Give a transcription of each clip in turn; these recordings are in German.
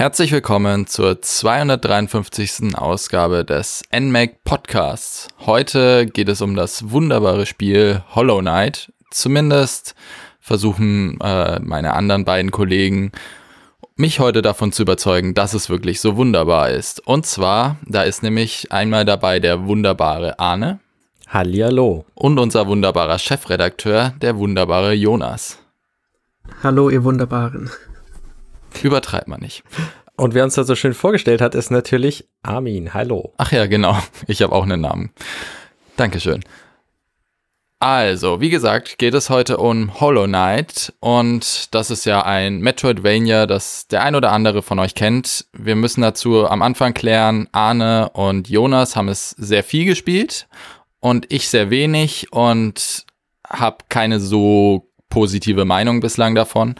Herzlich willkommen zur 253. Ausgabe des NMAC Podcasts. Heute geht es um das wunderbare Spiel Hollow Knight. Zumindest versuchen äh, meine anderen beiden Kollegen mich heute davon zu überzeugen, dass es wirklich so wunderbar ist. Und zwar, da ist nämlich einmal dabei der wunderbare Arne. Hallihallo. Und unser wunderbarer Chefredakteur, der wunderbare Jonas. Hallo, ihr Wunderbaren. Übertreibt man nicht. Und wer uns da so schön vorgestellt hat, ist natürlich Armin. Hallo. Ach ja, genau. Ich habe auch einen Namen. Dankeschön. Also, wie gesagt, geht es heute um Hollow Knight und das ist ja ein Metroidvania, das der ein oder andere von euch kennt. Wir müssen dazu am Anfang klären, Arne und Jonas haben es sehr viel gespielt und ich sehr wenig und habe keine so positive Meinung bislang davon.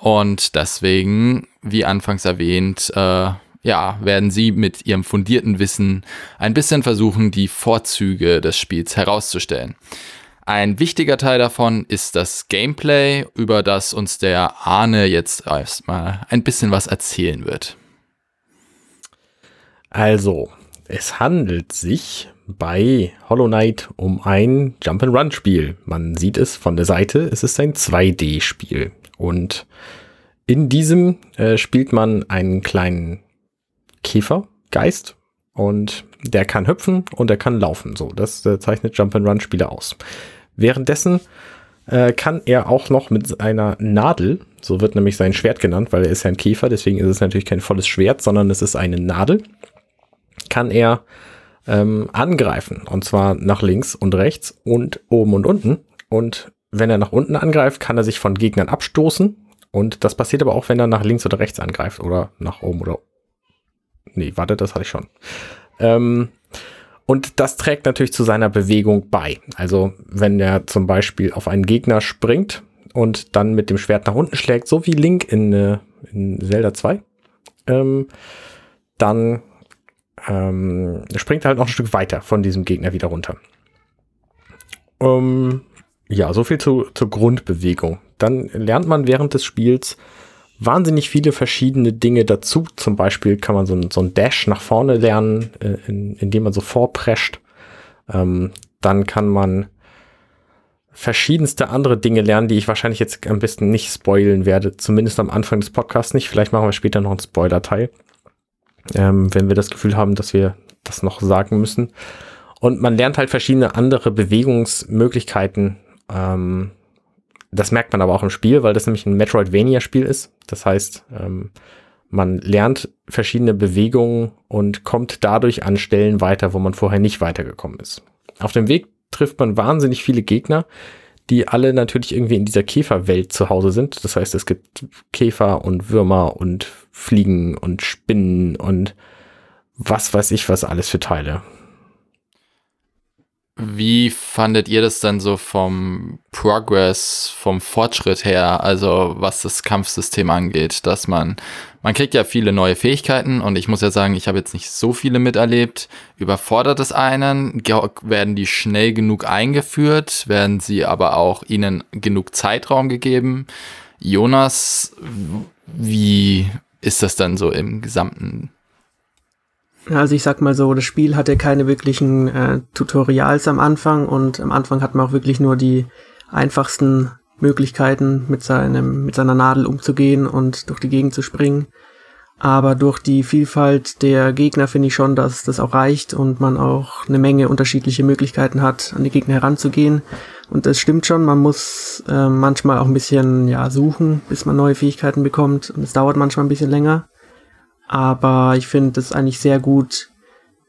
Und deswegen, wie anfangs erwähnt, äh, ja, werden sie mit ihrem fundierten Wissen ein bisschen versuchen, die Vorzüge des Spiels herauszustellen. Ein wichtiger Teil davon ist das Gameplay, über das uns der Arne jetzt erstmal ein bisschen was erzählen wird. Also, es handelt sich bei Hollow Knight um ein Jump-and-Run-Spiel. Man sieht es von der Seite, es ist ein 2D-Spiel. Und in diesem äh, spielt man einen kleinen Käfergeist und der kann hüpfen und der kann laufen. So, das äh, zeichnet Jump-and-Run-Spiele aus. Währenddessen äh, kann er auch noch mit einer Nadel, so wird nämlich sein Schwert genannt, weil er ist ja ein Käfer, deswegen ist es natürlich kein volles Schwert, sondern es ist eine Nadel, kann er ähm, angreifen. Und zwar nach links und rechts und oben und unten. Und wenn er nach unten angreift, kann er sich von Gegnern abstoßen. Und das passiert aber auch, wenn er nach links oder rechts angreift oder nach oben oder. Nee, warte, das hatte ich schon. Ähm, und das trägt natürlich zu seiner Bewegung bei. Also, wenn er zum Beispiel auf einen Gegner springt und dann mit dem Schwert nach unten schlägt, so wie Link in, äh, in Zelda 2, ähm, dann ähm, springt er halt noch ein Stück weiter von diesem Gegner wieder runter. Ähm, ja, so viel zu, zur Grundbewegung. Dann lernt man während des Spiels wahnsinnig viele verschiedene Dinge dazu. Zum Beispiel kann man so ein, so ein Dash nach vorne lernen, äh, in, indem man so vorprescht. Ähm, dann kann man verschiedenste andere Dinge lernen, die ich wahrscheinlich jetzt am besten nicht spoilen werde. Zumindest am Anfang des Podcasts nicht. Vielleicht machen wir später noch einen Spoiler-Teil. Ähm, wenn wir das Gefühl haben, dass wir das noch sagen müssen. Und man lernt halt verschiedene andere Bewegungsmöglichkeiten ähm, das merkt man aber auch im Spiel, weil das nämlich ein Metroidvania-Spiel ist. Das heißt, ähm, man lernt verschiedene Bewegungen und kommt dadurch an Stellen weiter, wo man vorher nicht weitergekommen ist. Auf dem Weg trifft man wahnsinnig viele Gegner, die alle natürlich irgendwie in dieser Käferwelt zu Hause sind. Das heißt, es gibt Käfer und Würmer und Fliegen und Spinnen und was weiß ich was alles für Teile. Wie fandet ihr das dann so vom Progress, vom Fortschritt her, also was das Kampfsystem angeht, dass man, man kriegt ja viele neue Fähigkeiten und ich muss ja sagen, ich habe jetzt nicht so viele miterlebt. Überfordert es einen? Werden die schnell genug eingeführt? Werden sie aber auch ihnen genug Zeitraum gegeben? Jonas, wie ist das dann so im gesamten also ich sag mal so, das Spiel hatte keine wirklichen äh, Tutorials am Anfang und am Anfang hat man auch wirklich nur die einfachsten Möglichkeiten mit seinem mit seiner Nadel umzugehen und durch die Gegend zu springen. Aber durch die Vielfalt der Gegner finde ich schon, dass das auch reicht und man auch eine Menge unterschiedliche Möglichkeiten hat, an die Gegner heranzugehen. Und es stimmt schon, man muss äh, manchmal auch ein bisschen ja suchen, bis man neue Fähigkeiten bekommt. Und es dauert manchmal ein bisschen länger. Aber ich finde es eigentlich sehr gut.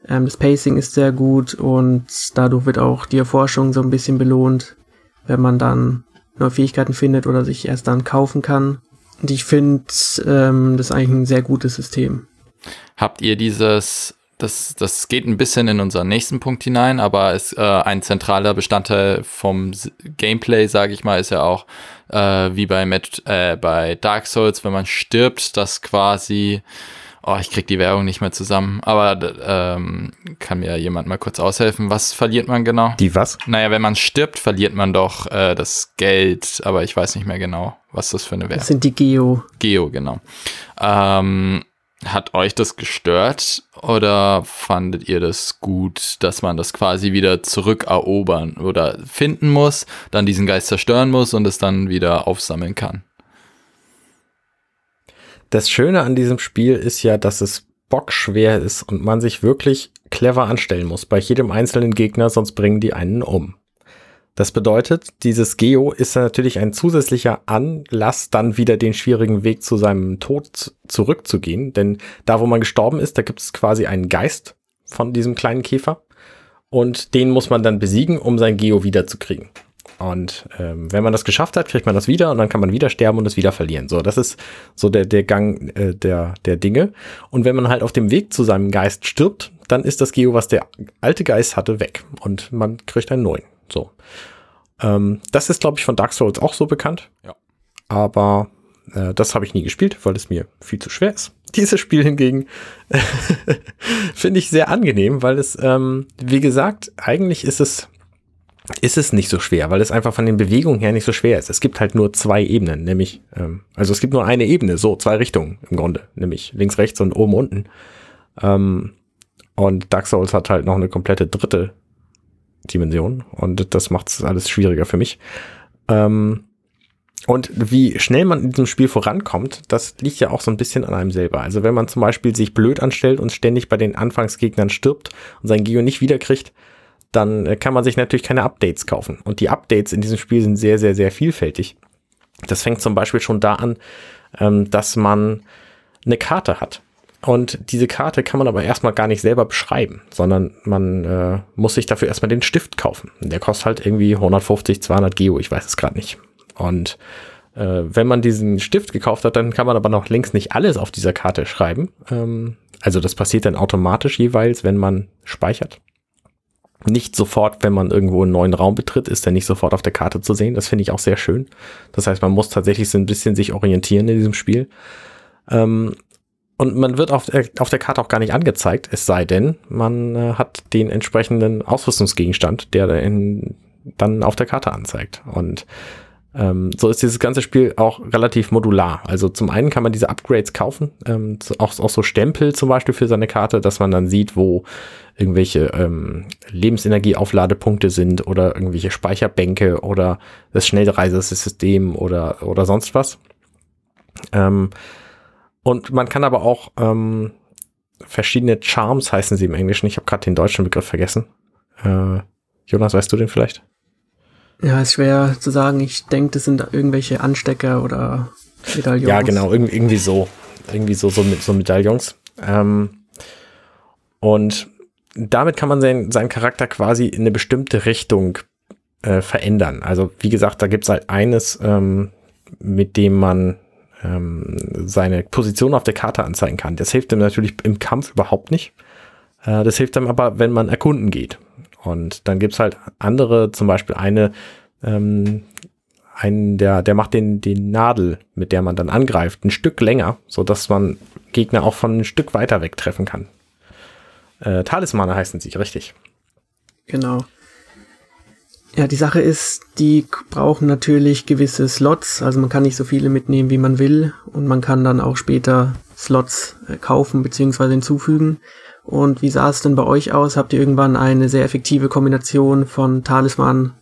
Ähm, das Pacing ist sehr gut und dadurch wird auch die Erforschung so ein bisschen belohnt, wenn man dann neue Fähigkeiten findet oder sich erst dann kaufen kann. Und ich finde, ähm, das eigentlich ein sehr gutes System. Habt ihr dieses, das, das geht ein bisschen in unseren nächsten Punkt hinein, aber ist äh, ein zentraler Bestandteil vom Gameplay, sage ich mal, ist ja auch äh, wie bei, Met, äh, bei Dark Souls, wenn man stirbt, dass quasi Oh, ich krieg die Werbung nicht mehr zusammen. Aber ähm, kann mir jemand mal kurz aushelfen? Was verliert man genau? Die was? Naja, wenn man stirbt, verliert man doch äh, das Geld. Aber ich weiß nicht mehr genau, was das für eine Werbung ist. Das sind die Geo. Geo, genau. Ähm, Hat euch das gestört oder fandet ihr das gut, dass man das quasi wieder zurückerobern oder finden muss, dann diesen Geist zerstören muss und es dann wieder aufsammeln kann? Das Schöne an diesem Spiel ist ja, dass es bockschwer ist und man sich wirklich clever anstellen muss bei jedem einzelnen Gegner, sonst bringen die einen um. Das bedeutet, dieses Geo ist natürlich ein zusätzlicher Anlass, dann wieder den schwierigen Weg zu seinem Tod zurückzugehen. Denn da, wo man gestorben ist, da gibt es quasi einen Geist von diesem kleinen Käfer. Und den muss man dann besiegen, um sein Geo wiederzukriegen. Und ähm, wenn man das geschafft hat, kriegt man das wieder und dann kann man wieder sterben und es wieder verlieren. So, das ist so der, der Gang äh, der, der Dinge. Und wenn man halt auf dem Weg zu seinem Geist stirbt, dann ist das Geo, was der alte Geist hatte, weg. Und man kriegt einen neuen. So. Ähm, das ist, glaube ich, von Dark Souls auch so bekannt. Ja. Aber äh, das habe ich nie gespielt, weil es mir viel zu schwer ist. Dieses Spiel hingegen finde ich sehr angenehm, weil es, ähm, wie gesagt, eigentlich ist es ist es nicht so schwer, weil es einfach von den Bewegungen her nicht so schwer ist. Es gibt halt nur zwei Ebenen, nämlich, ähm, also es gibt nur eine Ebene, so zwei Richtungen im Grunde, nämlich links, rechts und oben, unten. Ähm, und Dark Souls hat halt noch eine komplette dritte Dimension und das macht es alles schwieriger für mich. Ähm, und wie schnell man in diesem Spiel vorankommt, das liegt ja auch so ein bisschen an einem selber. Also wenn man zum Beispiel sich blöd anstellt und ständig bei den Anfangsgegnern stirbt und sein Geo nicht wiederkriegt, dann äh, kann man sich natürlich keine Updates kaufen. Und die Updates in diesem Spiel sind sehr, sehr, sehr vielfältig. Das fängt zum Beispiel schon da an, ähm, dass man eine Karte hat. Und diese Karte kann man aber erstmal gar nicht selber beschreiben, sondern man äh, muss sich dafür erstmal den Stift kaufen. Der kostet halt irgendwie 150, 200 Geo, ich weiß es gerade nicht. Und äh, wenn man diesen Stift gekauft hat, dann kann man aber noch längst nicht alles auf dieser Karte schreiben. Ähm, also das passiert dann automatisch jeweils, wenn man speichert. Nicht sofort, wenn man irgendwo einen neuen Raum betritt, ist er nicht sofort auf der Karte zu sehen. Das finde ich auch sehr schön. Das heißt, man muss tatsächlich so ein bisschen sich orientieren in diesem Spiel. Ähm, und man wird auf der, auf der Karte auch gar nicht angezeigt, es sei denn, man äh, hat den entsprechenden Ausrüstungsgegenstand, der in, dann auf der Karte anzeigt. Und ähm, so ist dieses ganze Spiel auch relativ modular. Also zum einen kann man diese Upgrades kaufen, ähm, auch, auch so Stempel zum Beispiel für seine Karte, dass man dann sieht, wo irgendwelche ähm, Lebensenergieaufladepunkte sind oder irgendwelche Speicherbänke oder das Schnellreisesystem oder, oder sonst was. Ähm, und man kann aber auch ähm, verschiedene Charms heißen sie im Englischen. Ich habe gerade den deutschen Begriff vergessen. Äh, Jonas, weißt du den vielleicht? Ja, ist schwer zu sagen. Ich denke, das sind irgendwelche Anstecker oder Medaillons. Ja, genau, irgendwie, irgendwie so. Irgendwie so, so, mit, so Medaillons. Ähm, und damit kann man sein, seinen Charakter quasi in eine bestimmte Richtung äh, verändern. Also, wie gesagt, da gibt es halt eines, ähm, mit dem man ähm, seine Position auf der Karte anzeigen kann. Das hilft ihm natürlich im Kampf überhaupt nicht. Äh, das hilft ihm aber, wenn man erkunden geht. Und dann gibt's halt andere, zum Beispiel eine, ähm, einen, der, der macht den, den Nadel, mit der man dann angreift, ein Stück länger, so dass man Gegner auch von ein Stück weiter weg treffen kann. Äh, Talismane heißen sie, richtig. Genau. Ja, die Sache ist, die brauchen natürlich gewisse Slots, also man kann nicht so viele mitnehmen, wie man will und man kann dann auch später Slots äh, kaufen bzw. hinzufügen. Und wie sah es denn bei euch aus? Habt ihr irgendwann eine sehr effektive Kombination von Talisman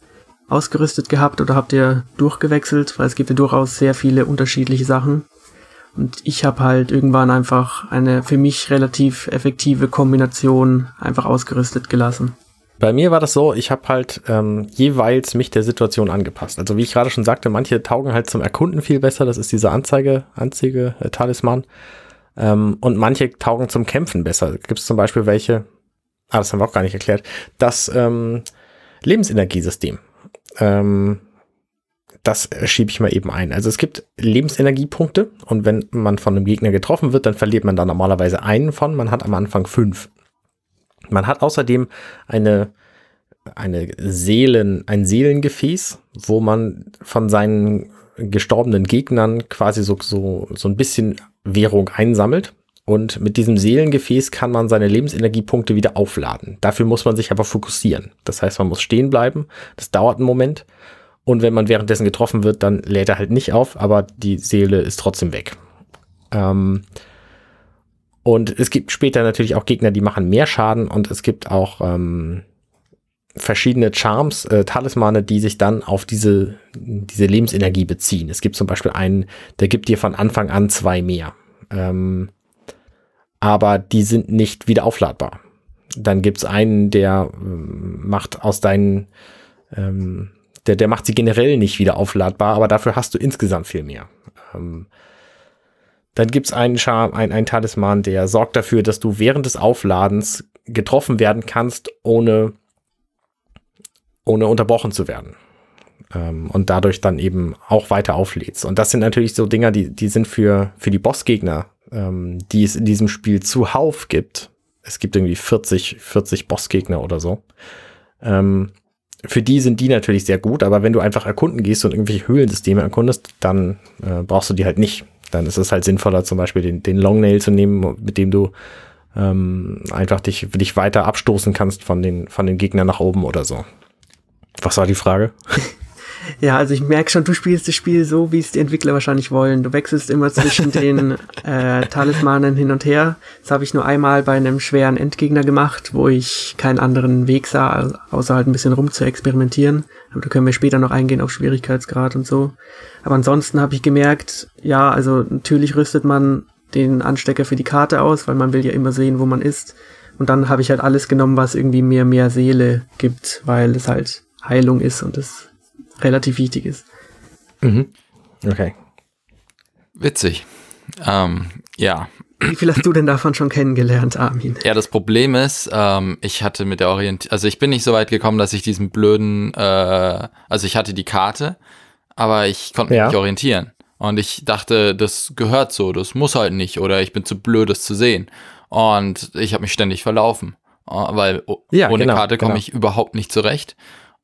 ausgerüstet gehabt oder habt ihr durchgewechselt? Weil es gibt ja durchaus sehr viele unterschiedliche Sachen. Und ich habe halt irgendwann einfach eine für mich relativ effektive Kombination einfach ausgerüstet gelassen. Bei mir war das so, ich habe halt ähm, jeweils mich der Situation angepasst. Also wie ich gerade schon sagte, manche taugen halt zum Erkunden viel besser, das ist dieser Anzeige, Anzeige, äh, Talisman. Ähm, und manche taugen zum Kämpfen besser. Gibt es zum Beispiel welche, ah, das haben wir auch gar nicht erklärt, das ähm, Lebensenergiesystem. Ähm, das schiebe ich mal eben ein. Also es gibt Lebensenergiepunkte und wenn man von einem Gegner getroffen wird, dann verliert man da normalerweise einen von. Man hat am Anfang fünf. Man hat außerdem eine, eine Seelen, ein Seelengefäß, wo man von seinen gestorbenen Gegnern quasi so, so, so ein bisschen Währung einsammelt. Und mit diesem Seelengefäß kann man seine Lebensenergiepunkte wieder aufladen. Dafür muss man sich aber fokussieren. Das heißt, man muss stehen bleiben. Das dauert einen Moment. Und wenn man währenddessen getroffen wird, dann lädt er halt nicht auf, aber die Seele ist trotzdem weg. Ähm, Und es gibt später natürlich auch Gegner, die machen mehr Schaden und es gibt auch ähm, verschiedene Charms, äh, Talismane, die sich dann auf diese, diese Lebensenergie beziehen. Es gibt zum Beispiel einen, der gibt dir von Anfang an zwei mehr. Ähm, aber die sind nicht wieder aufladbar. Dann gibt's einen, der ähm, macht aus deinen, ähm, der, der macht sie generell nicht wieder aufladbar, aber dafür hast du insgesamt viel mehr. Ähm, dann gibt's einen Charme, ein, ein Talisman, der sorgt dafür, dass du während des Aufladens getroffen werden kannst, ohne, ohne unterbrochen zu werden. Ähm, und dadurch dann eben auch weiter auflädst. Und das sind natürlich so Dinger, die, die sind für, für die Bossgegner, ähm, die es in diesem Spiel zuhauf gibt. Es gibt irgendwie 40, 40 Bossgegner oder so. Ähm, für die sind die natürlich sehr gut, aber wenn du einfach erkunden gehst und irgendwelche Höhlensysteme erkundest, dann äh, brauchst du die halt nicht. Dann ist es halt sinnvoller, zum Beispiel den, den Longnail zu nehmen, mit dem du ähm, einfach dich, dich weiter abstoßen kannst von den, von den Gegnern nach oben oder so. Was war die Frage? Ja, also ich merke schon, du spielst das Spiel so, wie es die Entwickler wahrscheinlich wollen. Du wechselst immer zwischen den äh, Talismanen hin und her. Das habe ich nur einmal bei einem schweren Endgegner gemacht, wo ich keinen anderen Weg sah, außer halt ein bisschen rum zu experimentieren. Aber da können wir später noch eingehen auf Schwierigkeitsgrad und so. Aber ansonsten habe ich gemerkt, ja, also natürlich rüstet man den Anstecker für die Karte aus, weil man will ja immer sehen, wo man ist. Und dann habe ich halt alles genommen, was irgendwie mir mehr Seele gibt, weil es halt Heilung ist und es relativ wichtig ist. Mhm. Okay. Witzig. Ähm, ja. Wie viel hast du denn davon schon kennengelernt, Armin? Ja, das Problem ist, ähm, ich hatte mit der Orientierung, also ich bin nicht so weit gekommen, dass ich diesen blöden, äh, also ich hatte die Karte, aber ich konnte mich ja. nicht orientieren. Und ich dachte, das gehört so, das muss halt nicht, oder ich bin zu blöd, das zu sehen. Und ich habe mich ständig verlaufen, äh, weil ja, ohne genau, Karte komme genau. ich überhaupt nicht zurecht.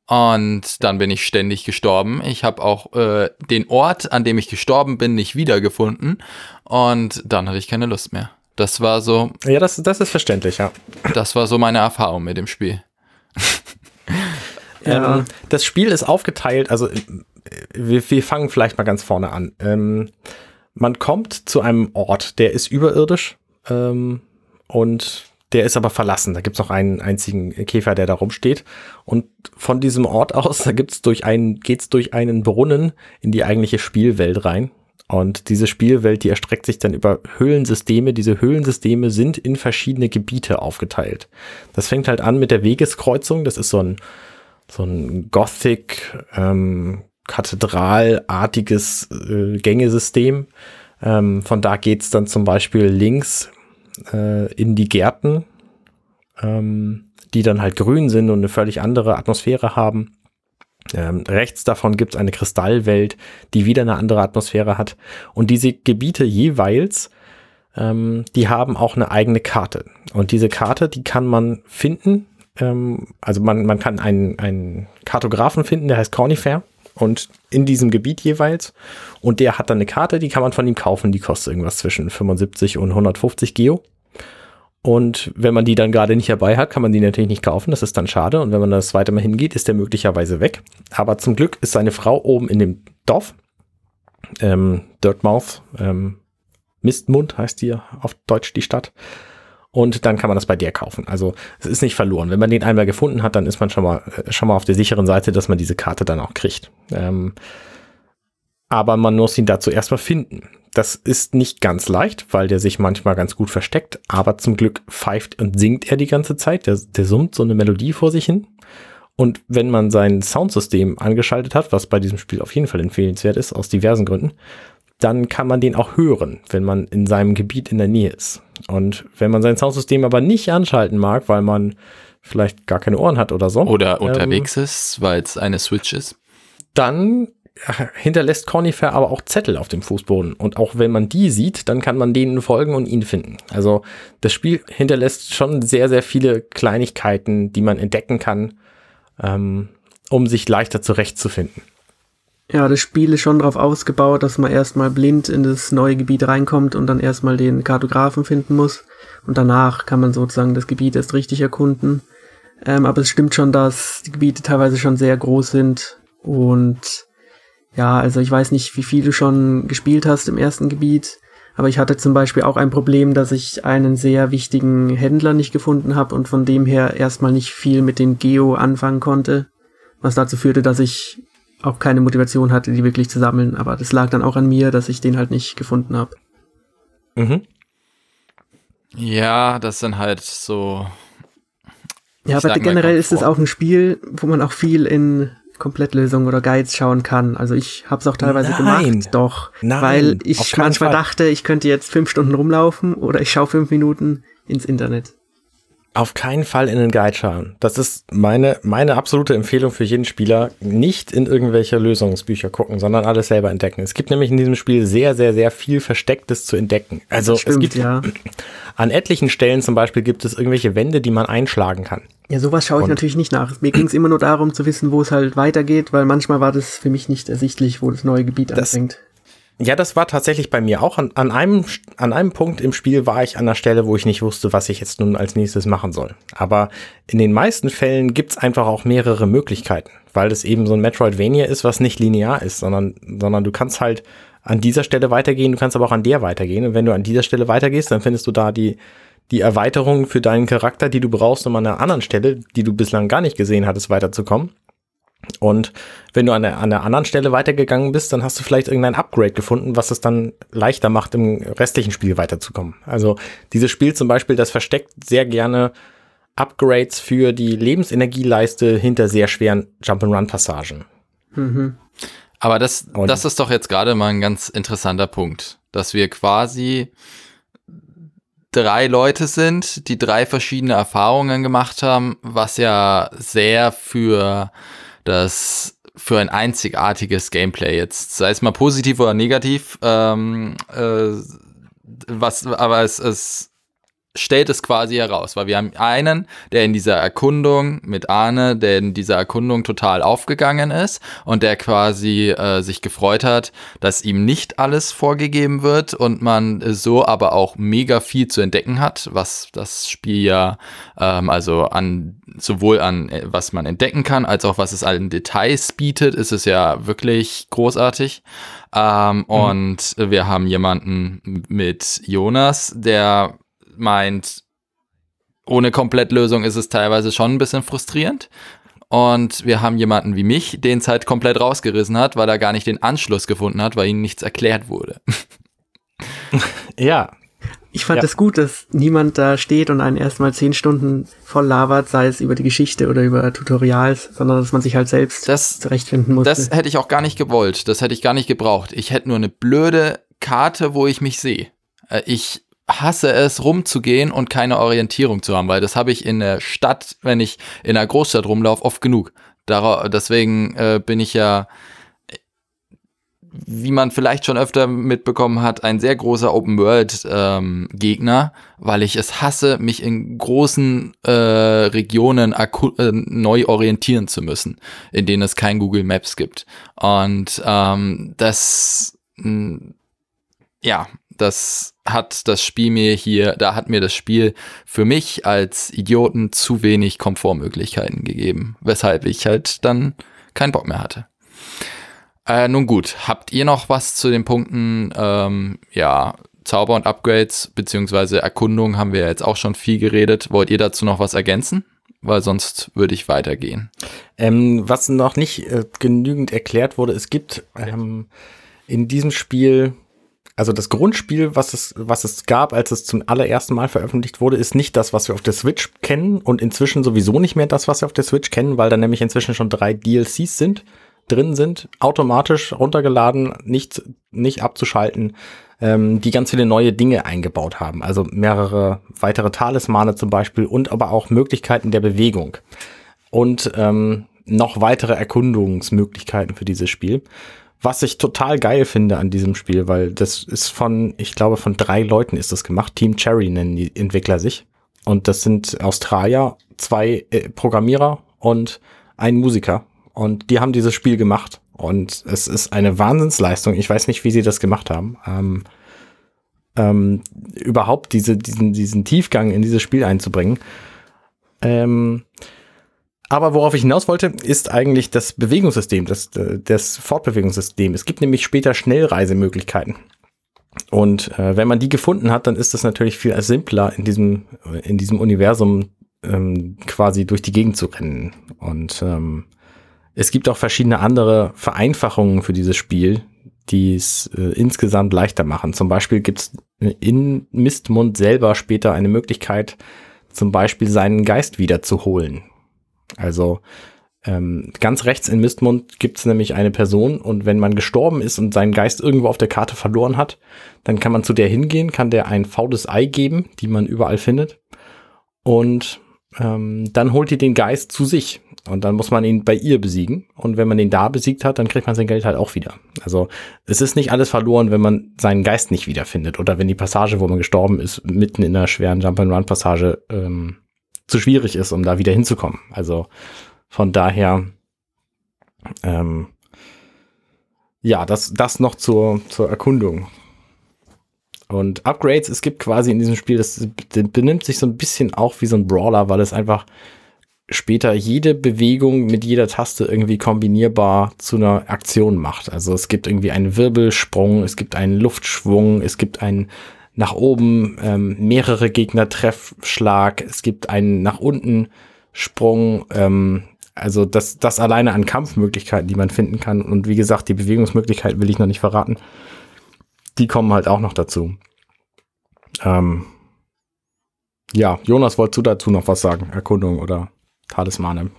Und dann bin ich ständig gestorben. Ich habe auch äh, den Ort, an dem ich gestorben bin, nicht wiedergefunden. Und dann hatte ich keine Lust mehr. Das war so. Ja, das, das ist verständlich, ja. Das war so meine Erfahrung mit dem Spiel. ja. Ähm, das Spiel ist aufgeteilt, also äh, wir, wir fangen vielleicht mal ganz vorne an. Ähm, man kommt zu einem Ort, der ist überirdisch ähm, und der ist aber verlassen. Da gibt's noch einen einzigen Käfer, der da rumsteht. Und von diesem Ort aus, da gibt's durch einen, geht's durch einen Brunnen in die eigentliche Spielwelt rein. Und diese Spielwelt, die erstreckt sich dann über Höhlensysteme. Diese Höhlensysteme sind in verschiedene Gebiete aufgeteilt. Das fängt halt an mit der Wegeskreuzung. Das ist so ein, so ein Gothic, ähm, kathedralartiges äh, Gängesystem. Ähm, von da geht's dann zum Beispiel links äh, in die Gärten, ähm, die dann halt grün sind und eine völlig andere Atmosphäre haben. Ähm, rechts davon gibt es eine Kristallwelt, die wieder eine andere Atmosphäre hat. Und diese Gebiete jeweils, ähm, die haben auch eine eigene Karte. Und diese Karte, die kann man finden. Ähm, also man, man kann einen, einen Kartografen finden, der heißt Cornifer. Und in diesem Gebiet jeweils. Und der hat dann eine Karte, die kann man von ihm kaufen. Die kostet irgendwas zwischen 75 und 150 Geo. Und wenn man die dann gerade nicht dabei hat, kann man die natürlich nicht kaufen. Das ist dann schade. Und wenn man das zweite Mal hingeht, ist der möglicherweise weg. Aber zum Glück ist seine Frau oben in dem Dorf. Ähm, Dirtmouth. Ähm, Mistmund heißt die auf Deutsch die Stadt. Und dann kann man das bei der kaufen. Also es ist nicht verloren. Wenn man den einmal gefunden hat, dann ist man schon mal, äh, schon mal auf der sicheren Seite, dass man diese Karte dann auch kriegt. Ähm, aber man muss ihn dazu erstmal finden. Das ist nicht ganz leicht, weil der sich manchmal ganz gut versteckt, aber zum Glück pfeift und singt er die ganze Zeit. Der, der summt so eine Melodie vor sich hin. Und wenn man sein Soundsystem angeschaltet hat, was bei diesem Spiel auf jeden Fall empfehlenswert ist, aus diversen Gründen, dann kann man den auch hören, wenn man in seinem Gebiet in der Nähe ist. Und wenn man sein Soundsystem aber nicht anschalten mag, weil man vielleicht gar keine Ohren hat oder so. Oder ähm, unterwegs ist, weil es eine Switch ist. Dann hinterlässt Cornifer aber auch Zettel auf dem Fußboden. Und auch wenn man die sieht, dann kann man denen folgen und ihn finden. Also das Spiel hinterlässt schon sehr, sehr viele Kleinigkeiten, die man entdecken kann, ähm, um sich leichter zurechtzufinden. Ja, das Spiel ist schon darauf ausgebaut, dass man erstmal blind in das neue Gebiet reinkommt und dann erstmal den Kartografen finden muss. Und danach kann man sozusagen das Gebiet erst richtig erkunden. Ähm, aber es stimmt schon, dass die Gebiete teilweise schon sehr groß sind und ja, also ich weiß nicht, wie viel du schon gespielt hast im ersten Gebiet, Aber ich hatte zum Beispiel auch ein Problem, dass ich einen sehr wichtigen Händler nicht gefunden habe und von dem her erstmal nicht viel mit den Geo anfangen konnte, was dazu führte, dass ich auch keine Motivation hatte, die wirklich zu sammeln. Aber das lag dann auch an mir, dass ich den halt nicht gefunden habe. Mhm. Ja, das sind halt so. Ja, aber generell ist es auch ein Spiel, wo man auch viel in Komplettlösungen oder Guides schauen kann. Also ich habe es auch teilweise Nein. gemacht, doch, Nein, weil ich manchmal Fall. dachte, ich könnte jetzt fünf Stunden rumlaufen oder ich schaue fünf Minuten ins Internet. Auf keinen Fall in den Guide schauen. Das ist meine, meine absolute Empfehlung für jeden Spieler. Nicht in irgendwelche Lösungsbücher gucken, sondern alles selber entdecken. Es gibt nämlich in diesem Spiel sehr, sehr, sehr viel Verstecktes zu entdecken. Also stimmt, es gibt ja. an etlichen Stellen zum Beispiel gibt es irgendwelche Wände, die man einschlagen kann. Ja, sowas schaue ich Und natürlich nicht nach. Mir ging es immer nur darum zu wissen, wo es halt weitergeht, weil manchmal war das für mich nicht ersichtlich, wo das neue Gebiet das, anfängt. Ja, das war tatsächlich bei mir auch. An, an, einem, an einem Punkt im Spiel war ich an der Stelle, wo ich nicht wusste, was ich jetzt nun als nächstes machen soll. Aber in den meisten Fällen gibt's einfach auch mehrere Möglichkeiten, weil es eben so ein Metroidvania ist, was nicht linear ist, sondern, sondern du kannst halt an dieser Stelle weitergehen, du kannst aber auch an der weitergehen. Und wenn du an dieser Stelle weitergehst, dann findest du da die, die Erweiterung für deinen Charakter, die du brauchst, um an einer anderen Stelle, die du bislang gar nicht gesehen hattest, weiterzukommen. Und wenn du an der, an der anderen Stelle weitergegangen bist, dann hast du vielleicht irgendein Upgrade gefunden, was es dann leichter macht, im restlichen Spiel weiterzukommen. Also dieses Spiel zum Beispiel, das versteckt sehr gerne Upgrades für die Lebensenergieleiste hinter sehr schweren Jump'n'Run-Passagen. Mhm. Aber das, das ist doch jetzt gerade mal ein ganz interessanter Punkt, dass wir quasi drei Leute sind, die drei verschiedene Erfahrungen gemacht haben, was ja sehr für das für ein einzigartiges Gameplay jetzt, sei es mal positiv oder negativ, ähm, äh, was, aber es, es stellt es quasi heraus, weil wir haben einen, der in dieser Erkundung mit Arne, der in dieser Erkundung total aufgegangen ist und der quasi äh, sich gefreut hat, dass ihm nicht alles vorgegeben wird und man so aber auch mega viel zu entdecken hat, was das Spiel ja ähm, also an sowohl an äh, was man entdecken kann, als auch was es allen Details bietet, ist es ja wirklich großartig. Ähm, mhm. Und wir haben jemanden mit Jonas, der meint, ohne Komplettlösung ist es teilweise schon ein bisschen frustrierend. Und wir haben jemanden wie mich, den es halt komplett rausgerissen hat, weil er gar nicht den Anschluss gefunden hat, weil ihm nichts erklärt wurde. ja. Ich fand es ja. gut, dass niemand da steht und einen erstmal zehn Stunden voll labert, sei es über die Geschichte oder über Tutorials, sondern dass man sich halt selbst das, zurechtfinden muss. Das hätte ich auch gar nicht gewollt. Das hätte ich gar nicht gebraucht. Ich hätte nur eine blöde Karte, wo ich mich sehe. Äh, ich hasse es, rumzugehen und keine Orientierung zu haben, weil das habe ich in der Stadt, wenn ich in einer Großstadt rumlaufe, oft genug. Dar deswegen äh, bin ich ja, wie man vielleicht schon öfter mitbekommen hat, ein sehr großer Open-World-Gegner, ähm, weil ich es hasse, mich in großen äh, Regionen äh, neu orientieren zu müssen, in denen es kein Google Maps gibt. Und ähm, das, ja, das hat das Spiel mir hier, da hat mir das Spiel für mich als Idioten zu wenig Komfortmöglichkeiten gegeben, weshalb ich halt dann keinen Bock mehr hatte. Äh, nun gut, habt ihr noch was zu den Punkten, ähm, ja, Zauber und Upgrades, beziehungsweise Erkundung haben wir jetzt auch schon viel geredet. Wollt ihr dazu noch was ergänzen? Weil sonst würde ich weitergehen. Ähm, was noch nicht äh, genügend erklärt wurde, es gibt ähm, in diesem Spiel also das Grundspiel, was es, was es gab, als es zum allerersten Mal veröffentlicht wurde, ist nicht das, was wir auf der Switch kennen und inzwischen sowieso nicht mehr das, was wir auf der Switch kennen, weil da nämlich inzwischen schon drei DLCs sind, drin sind, automatisch runtergeladen, nicht, nicht abzuschalten, ähm, die ganz viele neue Dinge eingebaut haben. Also mehrere weitere Talismane zum Beispiel und aber auch Möglichkeiten der Bewegung und ähm, noch weitere Erkundungsmöglichkeiten für dieses Spiel. Was ich total geil finde an diesem Spiel, weil das ist von, ich glaube, von drei Leuten ist das gemacht. Team Cherry nennen die Entwickler sich. Und das sind Australier, zwei äh, Programmierer und ein Musiker. Und die haben dieses Spiel gemacht. Und es ist eine Wahnsinnsleistung. Ich weiß nicht, wie sie das gemacht haben. Ähm, ähm, überhaupt diese, diesen, diesen Tiefgang in dieses Spiel einzubringen. Ähm, aber worauf ich hinaus wollte, ist eigentlich das Bewegungssystem, das, das Fortbewegungssystem. Es gibt nämlich später Schnellreisemöglichkeiten. Und äh, wenn man die gefunden hat, dann ist es natürlich viel simpler, in diesem, in diesem Universum ähm, quasi durch die Gegend zu rennen. Und ähm, es gibt auch verschiedene andere Vereinfachungen für dieses Spiel, die es äh, insgesamt leichter machen. Zum Beispiel gibt es in Mistmund selber später eine Möglichkeit, zum Beispiel seinen Geist wiederzuholen. Also ähm, ganz rechts in Mistmund gibt es nämlich eine Person und wenn man gestorben ist und seinen Geist irgendwo auf der Karte verloren hat, dann kann man zu der hingehen, kann der ein faules Ei geben, die man überall findet. Und ähm, dann holt die den Geist zu sich. Und dann muss man ihn bei ihr besiegen. Und wenn man ihn da besiegt hat, dann kriegt man sein Geld halt auch wieder. Also es ist nicht alles verloren, wenn man seinen Geist nicht wiederfindet. Oder wenn die Passage, wo man gestorben ist, mitten in einer schweren Jump-and-Run-Passage ähm, zu schwierig ist, um da wieder hinzukommen. Also von daher, ähm, ja, das, das noch zur, zur Erkundung. Und Upgrades, es gibt quasi in diesem Spiel, das, das benimmt sich so ein bisschen auch wie so ein Brawler, weil es einfach später jede Bewegung mit jeder Taste irgendwie kombinierbar zu einer Aktion macht. Also es gibt irgendwie einen Wirbelsprung, es gibt einen Luftschwung, es gibt einen nach oben ähm, mehrere Gegner Treffschlag, es gibt einen nach unten Sprung, ähm, also das, das alleine an Kampfmöglichkeiten, die man finden kann. Und wie gesagt, die Bewegungsmöglichkeiten will ich noch nicht verraten. Die kommen halt auch noch dazu. Ähm, ja, Jonas, wolltest du dazu noch was sagen? Erkundung oder Talismane?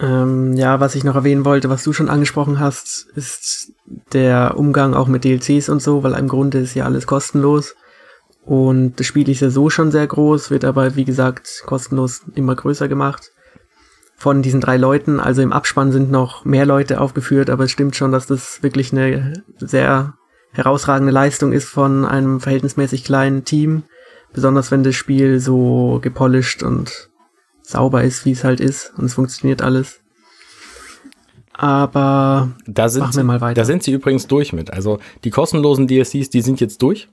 Ähm, ja, was ich noch erwähnen wollte, was du schon angesprochen hast, ist der Umgang auch mit DLCs und so, weil im Grunde ist ja alles kostenlos. Und das Spiel ist ja so schon sehr groß, wird aber, wie gesagt, kostenlos immer größer gemacht von diesen drei Leuten. Also im Abspann sind noch mehr Leute aufgeführt, aber es stimmt schon, dass das wirklich eine sehr herausragende Leistung ist von einem verhältnismäßig kleinen Team. Besonders wenn das Spiel so gepolished und sauber ist, wie es halt ist und es funktioniert alles. Aber da sind machen wir sie, mal weiter. Da sind sie übrigens durch mit. Also die kostenlosen DLCs, die sind jetzt durch.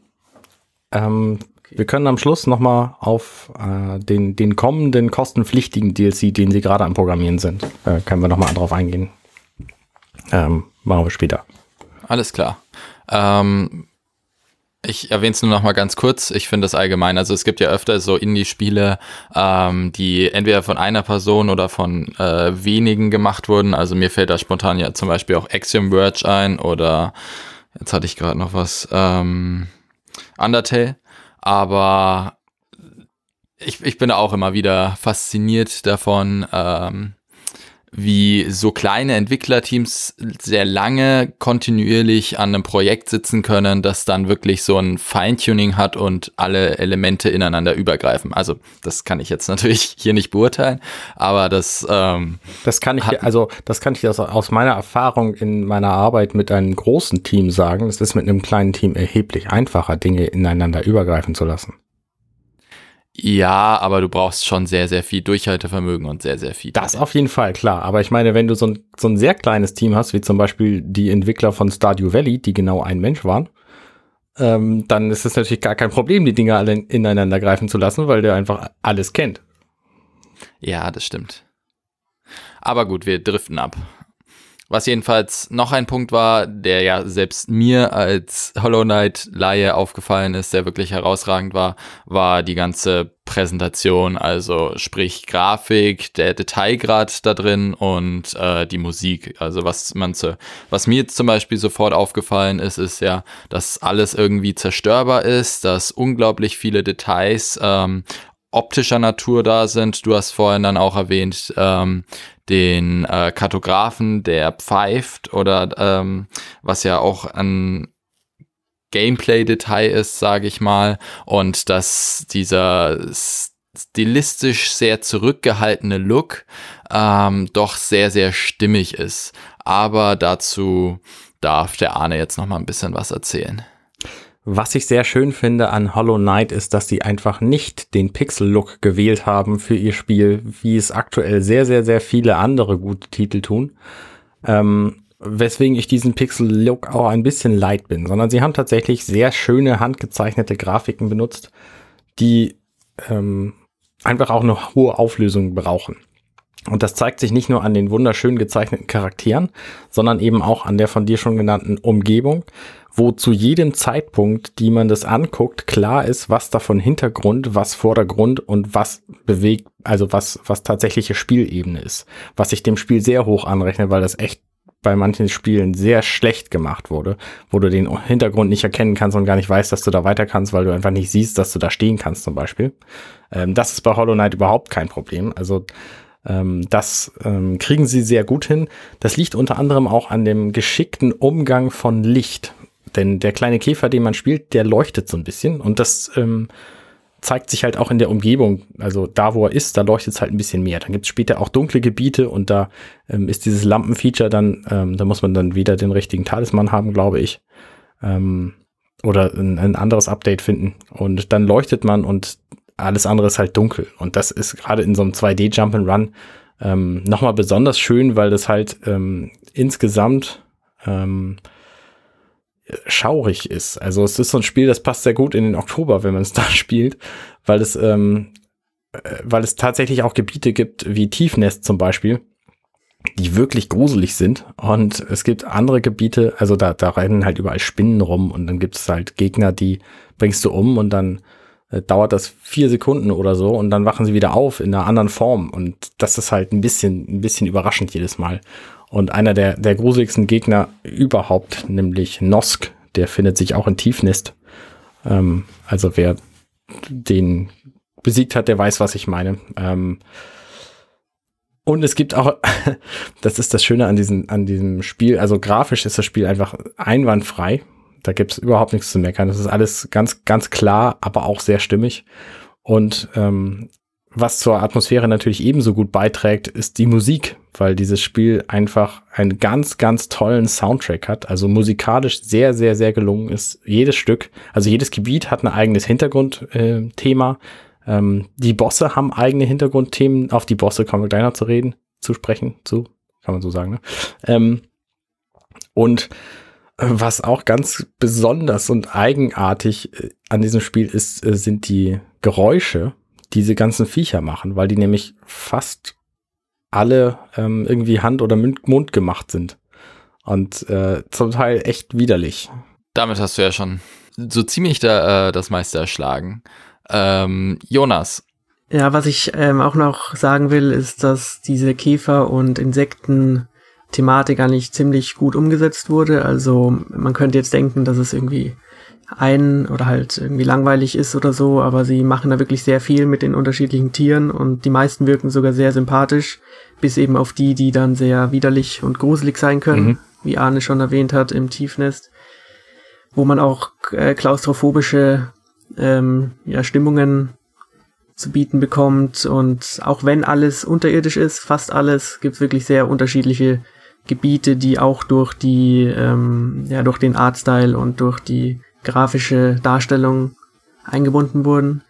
Ähm, wir können am Schluss nochmal auf äh, den, den kommenden kostenpflichtigen DLC, den sie gerade am Programmieren sind, äh, können wir nochmal drauf eingehen. Ähm, machen wir später. Alles klar. Ähm, ich erwähne es nur noch mal ganz kurz. Ich finde das allgemein. Also es gibt ja öfter so Indie-Spiele, ähm, die entweder von einer Person oder von äh, wenigen gemacht wurden. Also mir fällt da spontan ja zum Beispiel auch Axiom Verge ein oder jetzt hatte ich gerade noch was ähm, Undertale. Aber ich, ich bin auch immer wieder fasziniert davon, ähm, wie so kleine Entwicklerteams sehr lange kontinuierlich an einem Projekt sitzen können, das dann wirklich so ein Feintuning hat und alle Elemente ineinander übergreifen. Also das kann ich jetzt natürlich hier nicht beurteilen, aber das ähm, das kann ich also das kann ich aus, aus meiner Erfahrung in meiner Arbeit mit einem großen Team sagen. Es ist mit einem kleinen Team erheblich einfacher, Dinge ineinander übergreifen zu lassen. Ja, aber du brauchst schon sehr, sehr viel Durchhaltevermögen und sehr, sehr viel. Das auf jeden Fall, klar. Aber ich meine, wenn du so ein, so ein sehr kleines Team hast, wie zum Beispiel die Entwickler von Stardew Valley, die genau ein Mensch waren, ähm, dann ist es natürlich gar kein Problem, die Dinge alle ineinander greifen zu lassen, weil der einfach alles kennt. Ja, das stimmt. Aber gut, wir driften ab. Was jedenfalls noch ein Punkt war, der ja selbst mir als Hollow Knight Laie aufgefallen ist, der wirklich herausragend war, war die ganze Präsentation, also sprich Grafik, der Detailgrad da drin und äh, die Musik. Also was man zu, was mir jetzt zum Beispiel sofort aufgefallen ist, ist ja, dass alles irgendwie zerstörbar ist, dass unglaublich viele Details ähm, optischer Natur da sind. Du hast vorhin dann auch erwähnt, ähm, den äh, Kartografen, der pfeift oder ähm, was ja auch ein Gameplay-Detail ist, sage ich mal, und dass dieser stilistisch sehr zurückgehaltene Look ähm, doch sehr, sehr stimmig ist. Aber dazu darf der Arne jetzt noch mal ein bisschen was erzählen. Was ich sehr schön finde an Hollow Knight ist, dass sie einfach nicht den Pixel-Look gewählt haben für ihr Spiel, wie es aktuell sehr, sehr, sehr viele andere gute Titel tun. Ähm, weswegen ich diesen Pixel-Look auch ein bisschen leid bin, sondern sie haben tatsächlich sehr schöne handgezeichnete Grafiken benutzt, die ähm, einfach auch eine hohe Auflösung brauchen. Und das zeigt sich nicht nur an den wunderschön gezeichneten Charakteren, sondern eben auch an der von dir schon genannten Umgebung, wo zu jedem Zeitpunkt, die man das anguckt, klar ist, was davon Hintergrund, was Vordergrund und was bewegt, also was, was tatsächliche Spielebene ist. Was ich dem Spiel sehr hoch anrechne, weil das echt bei manchen Spielen sehr schlecht gemacht wurde, wo du den Hintergrund nicht erkennen kannst und gar nicht weißt, dass du da weiter kannst, weil du einfach nicht siehst, dass du da stehen kannst zum Beispiel. Ähm, das ist bei Hollow Knight überhaupt kein Problem. Also das ähm, kriegen sie sehr gut hin. Das liegt unter anderem auch an dem geschickten Umgang von Licht. Denn der kleine Käfer, den man spielt, der leuchtet so ein bisschen und das ähm, zeigt sich halt auch in der Umgebung. Also da, wo er ist, da leuchtet es halt ein bisschen mehr. Dann gibt es später auch dunkle Gebiete und da ähm, ist dieses Lampenfeature dann, ähm, da muss man dann wieder den richtigen Talisman haben, glaube ich. Ähm, oder ein, ein anderes Update finden. Und dann leuchtet man und alles andere ist halt dunkel. Und das ist gerade in so einem 2D Jump and Run ähm, nochmal besonders schön, weil das halt ähm, insgesamt ähm, schaurig ist. Also es ist so ein Spiel, das passt sehr gut in den Oktober, wenn man es da spielt, weil es, ähm, äh, weil es tatsächlich auch Gebiete gibt, wie Tiefnest zum Beispiel, die wirklich gruselig sind. Und es gibt andere Gebiete, also da, da rennen halt überall Spinnen rum und dann gibt es halt Gegner, die bringst du um und dann äh, dauert das vier Sekunden oder so und dann wachen sie wieder auf in einer anderen Form. Und das ist halt ein bisschen, ein bisschen überraschend jedes Mal. Und einer der, der gruseligsten Gegner überhaupt, nämlich Nosk, der findet sich auch in Tiefnest. Ähm, also wer den besiegt hat, der weiß, was ich meine. Ähm, und es gibt auch, das ist das Schöne an diesem, an diesem Spiel, also grafisch ist das Spiel einfach einwandfrei. Da gibt's überhaupt nichts zu meckern. Das ist alles ganz, ganz klar, aber auch sehr stimmig. Und ähm, was zur Atmosphäre natürlich ebenso gut beiträgt, ist die Musik, weil dieses Spiel einfach einen ganz, ganz tollen Soundtrack hat. Also musikalisch sehr, sehr, sehr gelungen ist. Jedes Stück, also jedes Gebiet hat ein eigenes Hintergrundthema. Äh, ähm, die Bosse haben eigene Hintergrundthemen. Auf die Bosse kommen wir gleich noch zu reden, zu sprechen, zu, kann man so sagen. Ne? Ähm, und was auch ganz besonders und eigenartig äh, an diesem Spiel ist, äh, sind die Geräusche, diese ganzen Viecher machen, weil die nämlich fast alle ähm, irgendwie Hand- oder Mund gemacht sind. Und äh, zum Teil echt widerlich. Damit hast du ja schon so ziemlich da, äh, das meiste erschlagen. Ähm, Jonas. Ja, was ich ähm, auch noch sagen will, ist, dass diese Käfer- und Insekten-Thematik eigentlich ziemlich gut umgesetzt wurde. Also man könnte jetzt denken, dass es irgendwie ein oder halt irgendwie langweilig ist oder so, aber sie machen da wirklich sehr viel mit den unterschiedlichen Tieren und die meisten wirken sogar sehr sympathisch, bis eben auf die, die dann sehr widerlich und gruselig sein können, mhm. wie Arne schon erwähnt hat im Tiefnest, wo man auch äh, klaustrophobische ähm, ja, Stimmungen zu bieten bekommt und auch wenn alles unterirdisch ist, fast alles, gibt wirklich sehr unterschiedliche Gebiete, die auch durch die, ähm, ja, durch den Artstyle und durch die grafische Darstellung eingebunden wurden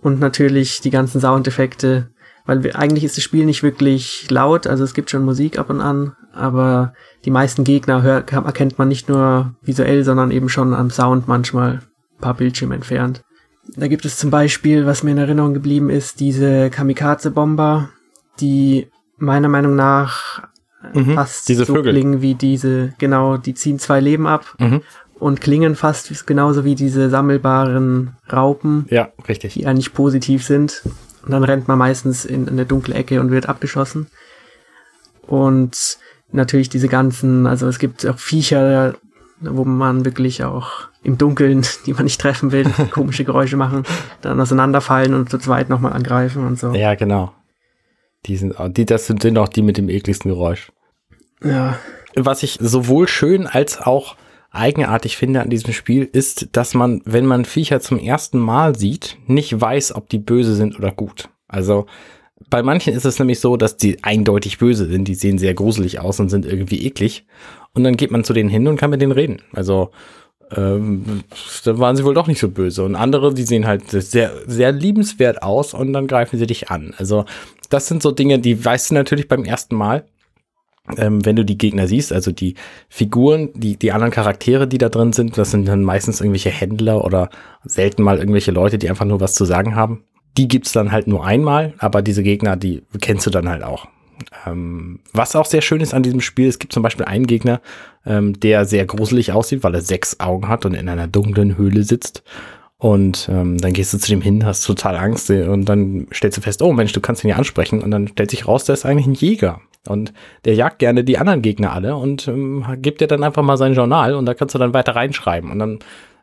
und natürlich die ganzen Soundeffekte, weil wir, eigentlich ist das Spiel nicht wirklich laut, also es gibt schon Musik ab und an, aber die meisten Gegner hör, erkennt man nicht nur visuell, sondern eben schon am Sound manchmal ein paar Bildschirme entfernt. Da gibt es zum Beispiel, was mir in Erinnerung geblieben ist, diese Kamikaze-Bomber, die meiner Meinung nach mhm, fast so Vögel. klingen wie diese, genau, die ziehen zwei Leben ab mhm und klingen fast genauso wie diese sammelbaren Raupen. Ja, richtig. Die eigentlich positiv sind. Und dann rennt man meistens in eine dunkle Ecke und wird abgeschossen. Und natürlich diese ganzen, also es gibt auch Viecher, wo man wirklich auch im Dunkeln, die man nicht treffen will, komische Geräusche machen, dann auseinanderfallen und zu zweit nochmal angreifen und so. Ja, genau. Die sind, die, das sind auch die mit dem ekligsten Geräusch. Ja. Was ich sowohl schön als auch eigenartig finde an diesem Spiel, ist, dass man, wenn man Viecher zum ersten Mal sieht, nicht weiß, ob die böse sind oder gut. Also bei manchen ist es nämlich so, dass die eindeutig böse sind. Die sehen sehr gruselig aus und sind irgendwie eklig. Und dann geht man zu denen hin und kann mit denen reden. Also ähm, da waren sie wohl doch nicht so böse. Und andere, die sehen halt sehr, sehr liebenswert aus und dann greifen sie dich an. Also das sind so Dinge, die weißt du natürlich beim ersten Mal ähm, wenn du die Gegner siehst, also die Figuren, die, die anderen Charaktere, die da drin sind, das sind dann meistens irgendwelche Händler oder selten mal irgendwelche Leute, die einfach nur was zu sagen haben. Die gibt's dann halt nur einmal, aber diese Gegner, die kennst du dann halt auch. Ähm, was auch sehr schön ist an diesem Spiel, es gibt zum Beispiel einen Gegner, ähm, der sehr gruselig aussieht, weil er sechs Augen hat und in einer dunklen Höhle sitzt. Und ähm, dann gehst du zu dem hin, hast total Angst und dann stellst du fest, oh Mensch, du kannst ihn ja ansprechen. Und dann stellt sich raus, der ist eigentlich ein Jäger. Und der jagt gerne die anderen Gegner alle und ähm, gibt dir dann einfach mal sein Journal und da kannst du dann weiter reinschreiben. Und dann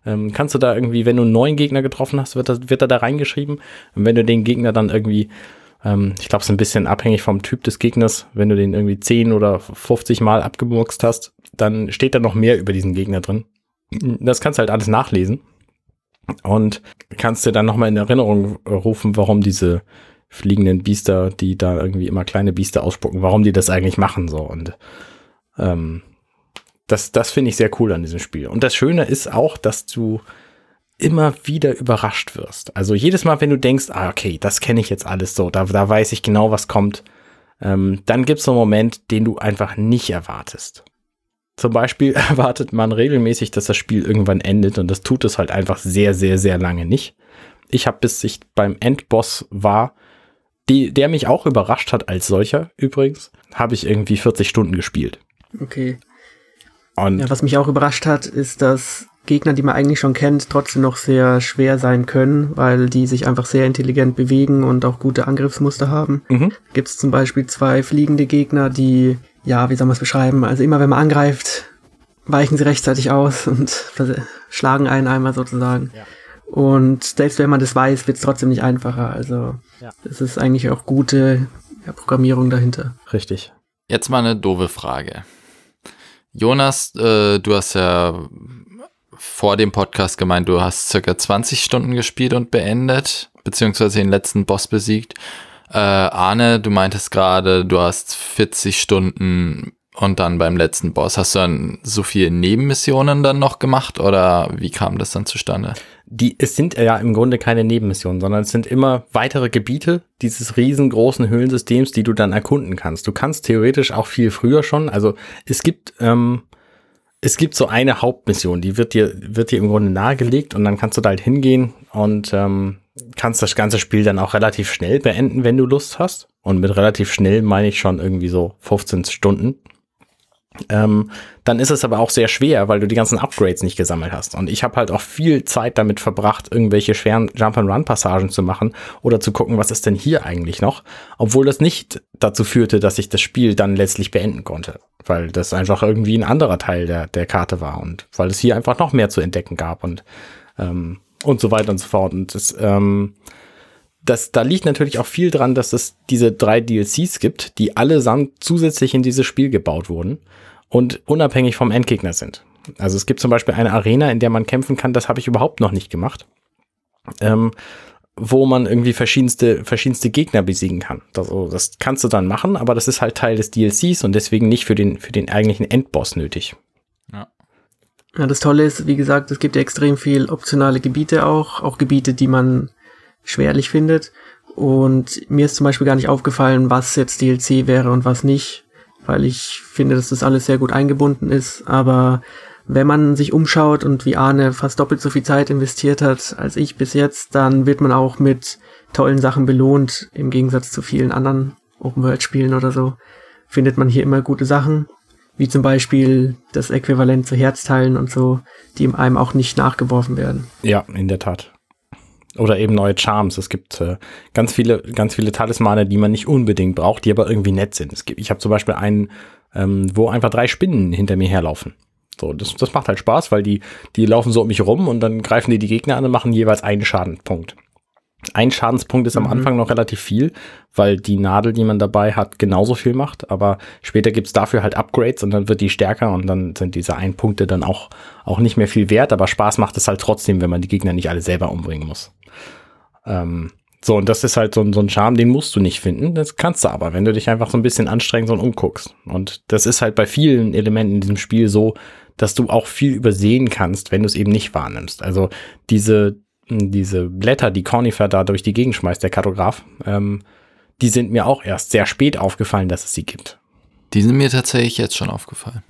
ähm, kannst du da irgendwie, wenn du einen neuen Gegner getroffen hast, wird, das, wird er da reingeschrieben. Und wenn du den Gegner dann irgendwie ähm, ich glaube, es ist ein bisschen abhängig vom Typ des Gegners. Wenn du den irgendwie 10 oder 50 Mal abgemurkst hast, dann steht da noch mehr über diesen Gegner drin. Das kannst du halt alles nachlesen. Und kannst dir dann nochmal in Erinnerung rufen, warum diese fliegenden Biester, die da irgendwie immer kleine Biester ausspucken, warum die das eigentlich machen. So. Und ähm, das, das finde ich sehr cool an diesem Spiel. Und das Schöne ist auch, dass du immer wieder überrascht wirst. Also jedes Mal, wenn du denkst, ah, okay, das kenne ich jetzt alles so, da, da weiß ich genau, was kommt, ähm, dann gibt es so einen Moment, den du einfach nicht erwartest. Zum Beispiel erwartet man regelmäßig, dass das Spiel irgendwann endet und das tut es halt einfach sehr, sehr, sehr lange nicht. Ich habe bis ich beim Endboss war, die, der mich auch überrascht hat als solcher übrigens, habe ich irgendwie 40 Stunden gespielt. Okay. Und ja, was mich auch überrascht hat, ist, dass Gegner, die man eigentlich schon kennt, trotzdem noch sehr schwer sein können, weil die sich einfach sehr intelligent bewegen und auch gute Angriffsmuster haben. Mhm. Gibt es zum Beispiel zwei fliegende Gegner, die, ja, wie soll man es beschreiben? Also immer wenn man angreift, weichen sie rechtzeitig aus und schlagen einen einmal sozusagen. Ja. Und selbst wenn man das weiß, wird es trotzdem nicht einfacher. Also ja. das ist eigentlich auch gute ja, Programmierung dahinter. Richtig. Jetzt mal eine doofe Frage. Jonas, äh, du hast ja vor dem Podcast gemeint, du hast circa 20 Stunden gespielt und beendet, beziehungsweise den letzten Boss besiegt. Äh, Arne, du meintest gerade, du hast 40 Stunden und dann beim letzten Boss. Hast du dann so viele Nebenmissionen dann noch gemacht oder wie kam das dann zustande? Die, es sind ja im Grunde keine Nebenmissionen, sondern es sind immer weitere Gebiete dieses riesengroßen Höhlensystems, die du dann erkunden kannst. Du kannst theoretisch auch viel früher schon, also es gibt ähm, es gibt so eine Hauptmission, die wird dir, wird dir im Grunde nahegelegt und dann kannst du da halt hingehen und ähm, kannst das ganze Spiel dann auch relativ schnell beenden, wenn du Lust hast. Und mit relativ schnell meine ich schon irgendwie so 15 Stunden. Ähm, dann ist es aber auch sehr schwer, weil du die ganzen Upgrades nicht gesammelt hast. Und ich habe halt auch viel Zeit damit verbracht, irgendwelche schweren Jump-and-Run-Passagen zu machen oder zu gucken, was ist denn hier eigentlich noch. Obwohl das nicht dazu führte, dass ich das Spiel dann letztlich beenden konnte. Weil das einfach irgendwie ein anderer Teil der, der Karte war und weil es hier einfach noch mehr zu entdecken gab und, ähm, und so weiter und so fort. Und das, ähm, das, da liegt natürlich auch viel dran, dass es diese drei DLCs gibt, die allesamt zusätzlich in dieses Spiel gebaut wurden und unabhängig vom Endgegner sind. Also es gibt zum Beispiel eine Arena, in der man kämpfen kann, das habe ich überhaupt noch nicht gemacht. Ähm, wo man irgendwie verschiedenste, verschiedenste Gegner besiegen kann. Das, das kannst du dann machen, aber das ist halt Teil des DLCs und deswegen nicht für den, für den eigentlichen Endboss nötig. Ja. Das Tolle ist, wie gesagt, es gibt ja extrem viel optionale Gebiete auch, auch Gebiete, die man schwerlich findet. Und mir ist zum Beispiel gar nicht aufgefallen, was jetzt DLC wäre und was nicht weil ich finde, dass das alles sehr gut eingebunden ist. Aber wenn man sich umschaut und wie Arne fast doppelt so viel Zeit investiert hat als ich bis jetzt, dann wird man auch mit tollen Sachen belohnt, im Gegensatz zu vielen anderen Open-World-Spielen oder so. Findet man hier immer gute Sachen, wie zum Beispiel das Äquivalent zu Herzteilen und so, die einem auch nicht nachgeworfen werden. Ja, in der Tat. Oder eben neue Charms. Es gibt äh, ganz viele, ganz viele Talismane, die man nicht unbedingt braucht, die aber irgendwie nett sind. Es gibt, ich habe zum Beispiel einen, ähm, wo einfach drei Spinnen hinter mir herlaufen. So, das, das macht halt Spaß, weil die, die laufen so um mich rum und dann greifen die die Gegner an und machen jeweils einen Schadenpunkt. Ein Schadenspunkt ist am mhm. Anfang noch relativ viel, weil die Nadel, die man dabei hat, genauso viel macht. Aber später gibt's dafür halt Upgrades und dann wird die stärker und dann sind diese ein Punkte dann auch, auch nicht mehr viel wert. Aber Spaß macht es halt trotzdem, wenn man die Gegner nicht alle selber umbringen muss. Ähm, so, und das ist halt so, so ein Charme, den musst du nicht finden. Das kannst du aber, wenn du dich einfach so ein bisschen anstrengst und umguckst. Und das ist halt bei vielen Elementen in diesem Spiel so, dass du auch viel übersehen kannst, wenn du es eben nicht wahrnimmst. Also diese, diese Blätter, die Cornifer da durch die Gegend schmeißt, der Kartograf, ähm, die sind mir auch erst sehr spät aufgefallen, dass es sie gibt. Die sind mir tatsächlich jetzt schon aufgefallen.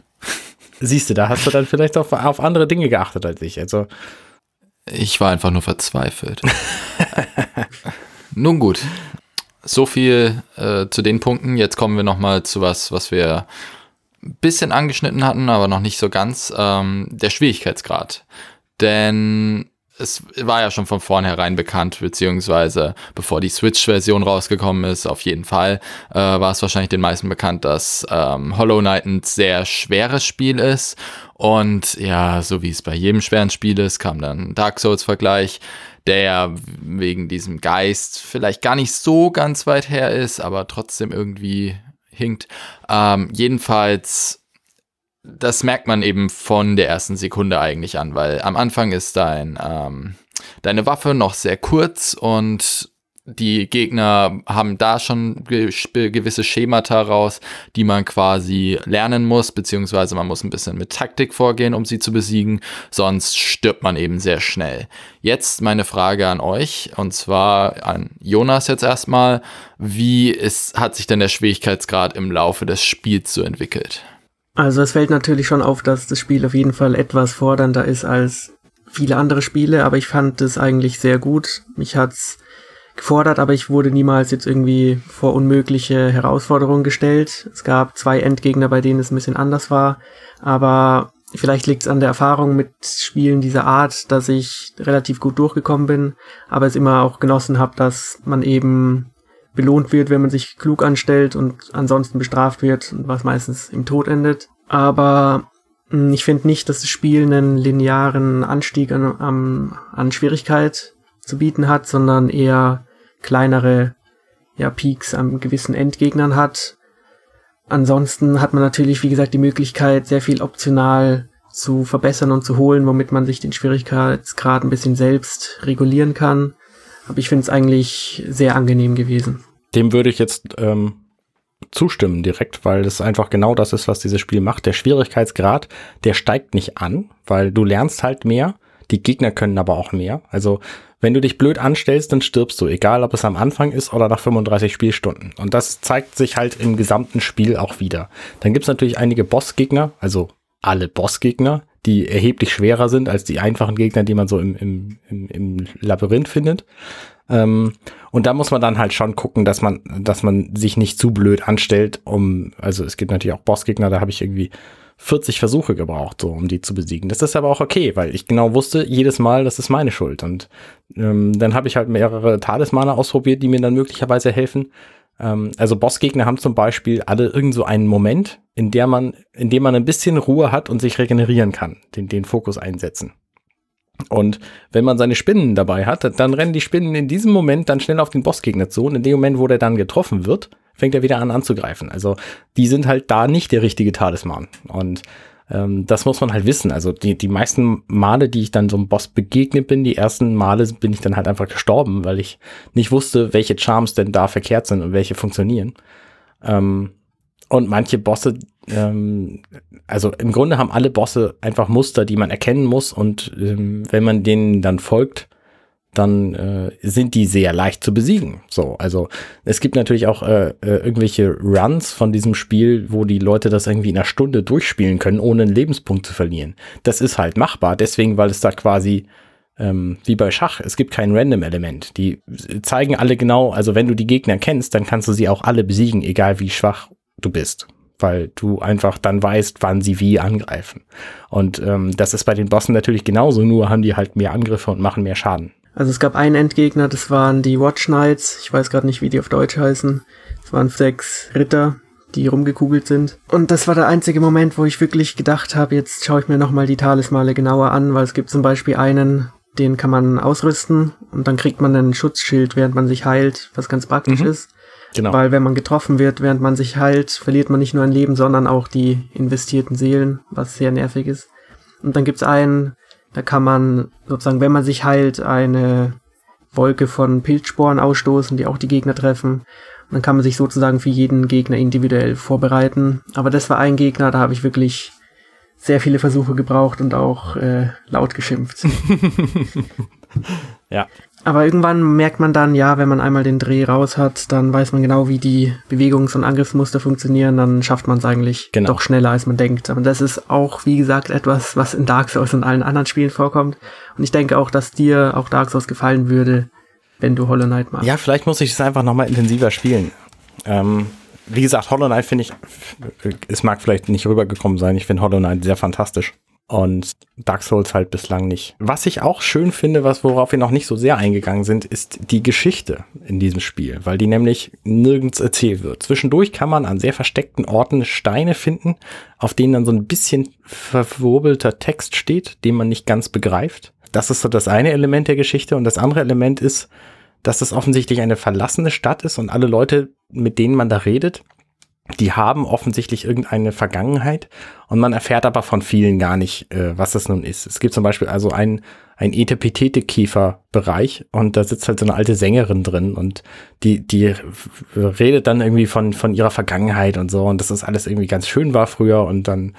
Siehst du, da hast du dann vielleicht auf, auf andere Dinge geachtet als ich. Also ich war einfach nur verzweifelt. Nun gut. so viel äh, zu den Punkten. Jetzt kommen wir nochmal zu was, was wir ein bisschen angeschnitten hatten, aber noch nicht so ganz. Ähm, der Schwierigkeitsgrad. Denn es war ja schon von vornherein bekannt, beziehungsweise bevor die Switch-Version rausgekommen ist, auf jeden Fall, äh, war es wahrscheinlich den meisten bekannt, dass ähm, Hollow Knight ein sehr schweres Spiel ist. Und ja, so wie es bei jedem schweren Spiel ist, kam dann Dark Souls-Vergleich, der wegen diesem Geist vielleicht gar nicht so ganz weit her ist, aber trotzdem irgendwie hinkt. Ähm, jedenfalls das merkt man eben von der ersten Sekunde eigentlich an, weil am Anfang ist dein, ähm, deine Waffe noch sehr kurz und die Gegner haben da schon gewisse Schemata raus, die man quasi lernen muss, beziehungsweise man muss ein bisschen mit Taktik vorgehen, um sie zu besiegen, sonst stirbt man eben sehr schnell. Jetzt meine Frage an euch, und zwar an Jonas jetzt erstmal, wie ist, hat sich denn der Schwierigkeitsgrad im Laufe des Spiels so entwickelt? Also es fällt natürlich schon auf, dass das Spiel auf jeden Fall etwas fordernder ist als viele andere Spiele, aber ich fand es eigentlich sehr gut. Mich hat's gefordert, aber ich wurde niemals jetzt irgendwie vor unmögliche Herausforderungen gestellt. Es gab zwei Endgegner, bei denen es ein bisschen anders war, aber vielleicht liegt es an der Erfahrung mit Spielen dieser Art, dass ich relativ gut durchgekommen bin, aber es immer auch genossen habe, dass man eben belohnt wird, wenn man sich klug anstellt und ansonsten bestraft wird, was meistens im Tod endet. Aber hm, ich finde nicht, dass das Spiel einen linearen Anstieg an, an, an Schwierigkeit zu bieten hat, sondern eher kleinere ja, Peaks an gewissen Endgegnern hat. Ansonsten hat man natürlich, wie gesagt, die Möglichkeit, sehr viel optional zu verbessern und zu holen, womit man sich den Schwierigkeitsgrad ein bisschen selbst regulieren kann. Aber ich finde es eigentlich sehr angenehm gewesen. Dem würde ich jetzt ähm, zustimmen direkt, weil das einfach genau das ist, was dieses Spiel macht. Der Schwierigkeitsgrad, der steigt nicht an, weil du lernst halt mehr. Die Gegner können aber auch mehr. Also wenn du dich blöd anstellst, dann stirbst du, egal ob es am Anfang ist oder nach 35 Spielstunden. Und das zeigt sich halt im gesamten Spiel auch wieder. Dann gibt's natürlich einige Bossgegner, also alle Bossgegner, die erheblich schwerer sind als die einfachen Gegner, die man so im, im, im, im Labyrinth findet. Ähm, und da muss man dann halt schon gucken, dass man, dass man sich nicht zu blöd anstellt, um, also es gibt natürlich auch Bossgegner, da habe ich irgendwie 40 Versuche gebraucht, so um die zu besiegen. Das ist aber auch okay, weil ich genau wusste, jedes Mal, das ist meine Schuld. Und ähm, dann habe ich halt mehrere Talismane ausprobiert, die mir dann möglicherweise helfen. Ähm, also Bossgegner haben zum Beispiel alle irgend so einen Moment, in der man, in dem man ein bisschen Ruhe hat und sich regenerieren kann, den, den Fokus einsetzen. Und wenn man seine Spinnen dabei hat, dann rennen die Spinnen in diesem Moment dann schnell auf den Bossgegner zu und in dem Moment, wo der dann getroffen wird, fängt er wieder an anzugreifen. Also die sind halt da nicht der richtige Talisman. Und ähm, das muss man halt wissen. Also die, die meisten Male, die ich dann so einem Boss begegnet bin, die ersten Male bin ich dann halt einfach gestorben, weil ich nicht wusste, welche Charms denn da verkehrt sind und welche funktionieren. Ähm, und manche Bosse, ähm, also im Grunde haben alle Bosse einfach Muster, die man erkennen muss und ähm, wenn man denen dann folgt, dann äh, sind die sehr leicht zu besiegen. So, also es gibt natürlich auch äh, äh, irgendwelche Runs von diesem Spiel, wo die Leute das irgendwie in einer Stunde durchspielen können, ohne einen Lebenspunkt zu verlieren. Das ist halt machbar, deswegen, weil es da quasi ähm, wie bei Schach, es gibt kein Random-Element. Die zeigen alle genau, also wenn du die Gegner kennst, dann kannst du sie auch alle besiegen, egal wie schwach du bist weil du einfach dann weißt, wann sie wie angreifen. Und ähm, das ist bei den Bossen natürlich genauso, nur haben die halt mehr Angriffe und machen mehr Schaden. Also es gab einen Endgegner, das waren die Watch Knights. Ich weiß gerade nicht, wie die auf Deutsch heißen. Es waren sechs Ritter, die rumgekugelt sind. Und das war der einzige Moment, wo ich wirklich gedacht habe, jetzt schaue ich mir nochmal die Talismale genauer an, weil es gibt zum Beispiel einen, den kann man ausrüsten und dann kriegt man einen Schutzschild, während man sich heilt, was ganz praktisch mhm. ist. Genau. Weil wenn man getroffen wird, während man sich heilt, verliert man nicht nur ein Leben, sondern auch die investierten Seelen, was sehr nervig ist. Und dann gibt's einen, da kann man sozusagen, wenn man sich heilt, eine Wolke von Pilzsporen ausstoßen, die auch die Gegner treffen. Und dann kann man sich sozusagen für jeden Gegner individuell vorbereiten. Aber das war ein Gegner, da habe ich wirklich sehr viele Versuche gebraucht und auch äh, laut geschimpft. ja. Aber irgendwann merkt man dann, ja, wenn man einmal den Dreh raus hat, dann weiß man genau, wie die Bewegungs- und Angriffsmuster funktionieren, dann schafft man es eigentlich genau. doch schneller, als man denkt. Aber das ist auch, wie gesagt, etwas, was in Dark Souls und allen anderen Spielen vorkommt. Und ich denke auch, dass dir auch Dark Souls gefallen würde, wenn du Hollow Knight machst. Ja, vielleicht muss ich es einfach nochmal intensiver spielen. Ähm, wie gesagt, Hollow Knight finde ich, es mag vielleicht nicht rübergekommen sein, ich finde Hollow Knight sehr fantastisch. Und Dark Souls halt bislang nicht. Was ich auch schön finde, was worauf wir noch nicht so sehr eingegangen sind, ist die Geschichte in diesem Spiel, weil die nämlich nirgends erzählt wird. Zwischendurch kann man an sehr versteckten Orten Steine finden, auf denen dann so ein bisschen verwurbelter Text steht, den man nicht ganz begreift. Das ist so das eine Element der Geschichte und das andere Element ist, dass es offensichtlich eine verlassene Stadt ist und alle Leute, mit denen man da redet, die haben offensichtlich irgendeine Vergangenheit und man erfährt aber von vielen gar nicht, äh, was das nun ist. Es gibt zum Beispiel also einen, ein Etepetete-Käfer-Bereich und da sitzt halt so eine alte Sängerin drin und die, die redet dann irgendwie von, von ihrer Vergangenheit und so und dass das alles irgendwie ganz schön war früher und dann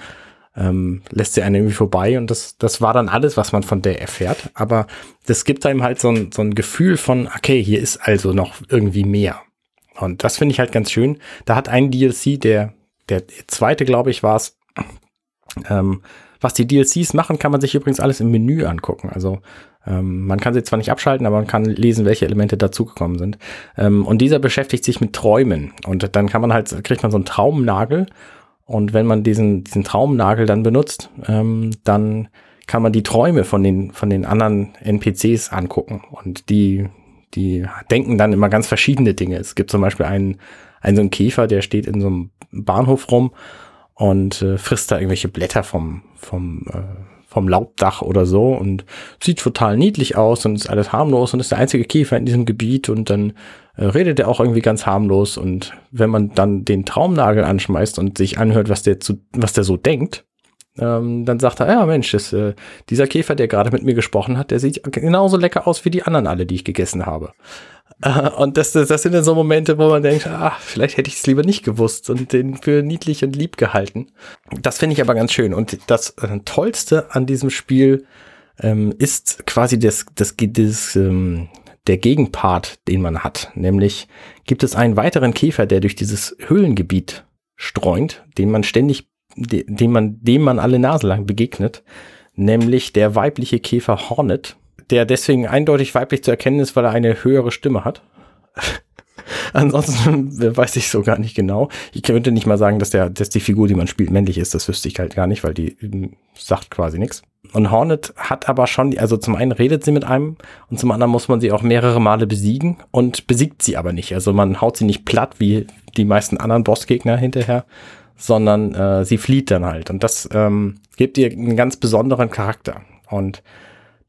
ähm, lässt sie einen irgendwie vorbei und das, das war dann alles, was man von der erfährt. Aber das gibt einem halt so ein, so ein Gefühl von, okay, hier ist also noch irgendwie mehr. Und das finde ich halt ganz schön. Da hat ein DLC, der, der zweite, glaube ich, war es. Ähm, was die DLCs machen, kann man sich übrigens alles im Menü angucken. Also ähm, man kann sie zwar nicht abschalten, aber man kann lesen, welche Elemente dazugekommen sind. Ähm, und dieser beschäftigt sich mit Träumen. Und dann kann man halt, kriegt man so einen Traumnagel. Und wenn man diesen, diesen Traumnagel dann benutzt, ähm, dann kann man die Träume von den, von den anderen NPCs angucken. Und die, die denken dann immer ganz verschiedene Dinge. Es gibt zum Beispiel einen, einen so einen Käfer, der steht in so einem Bahnhof rum und äh, frisst da irgendwelche Blätter vom, vom, äh, vom Laubdach oder so und sieht total niedlich aus und ist alles harmlos und ist der einzige Käfer in diesem Gebiet und dann äh, redet er auch irgendwie ganz harmlos und wenn man dann den Traumnagel anschmeißt und sich anhört, was der zu, was der so denkt, ähm, dann sagt er, ja Mensch, das, äh, dieser Käfer, der gerade mit mir gesprochen hat, der sieht genauso lecker aus wie die anderen alle, die ich gegessen habe. Äh, und das, das, sind dann so Momente, wo man denkt, ah, vielleicht hätte ich es lieber nicht gewusst und den für niedlich und lieb gehalten. Das finde ich aber ganz schön. Und das äh, Tollste an diesem Spiel ähm, ist quasi das, das, das, ähm, der Gegenpart, den man hat. Nämlich gibt es einen weiteren Käfer, der durch dieses Höhlengebiet streunt, den man ständig dem man, dem man alle Nase lang begegnet, nämlich der weibliche Käfer Hornet, der deswegen eindeutig weiblich zu erkennen ist, weil er eine höhere Stimme hat. Ansonsten weiß ich so gar nicht genau. Ich könnte nicht mal sagen, dass der, dass die Figur, die man spielt, männlich ist. Das wüsste ich halt gar nicht, weil die hm, sagt quasi nichts. Und Hornet hat aber schon, also zum einen redet sie mit einem und zum anderen muss man sie auch mehrere Male besiegen und besiegt sie aber nicht. Also man haut sie nicht platt wie die meisten anderen Bossgegner hinterher, sondern äh, sie flieht dann halt. Und das ähm, gibt ihr einen ganz besonderen Charakter. Und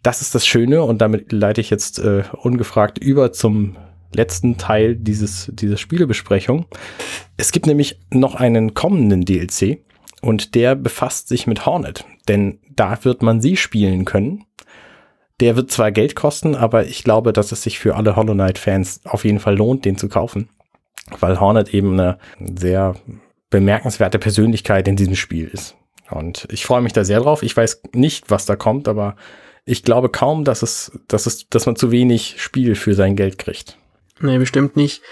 das ist das Schöne und damit leite ich jetzt äh, ungefragt über zum letzten Teil dieses, dieser Spielebesprechung. Es gibt nämlich noch einen kommenden DLC und der befasst sich mit Hornet, denn da wird man sie spielen können. Der wird zwar Geld kosten, aber ich glaube, dass es sich für alle Hollow Knight Fans auf jeden Fall lohnt, den zu kaufen, weil Hornet eben eine sehr bemerkenswerte Persönlichkeit in diesem Spiel ist. Und ich freue mich da sehr drauf. Ich weiß nicht, was da kommt, aber ich glaube kaum, dass es, dass es, dass man zu wenig Spiel für sein Geld kriegt. Nee, bestimmt nicht.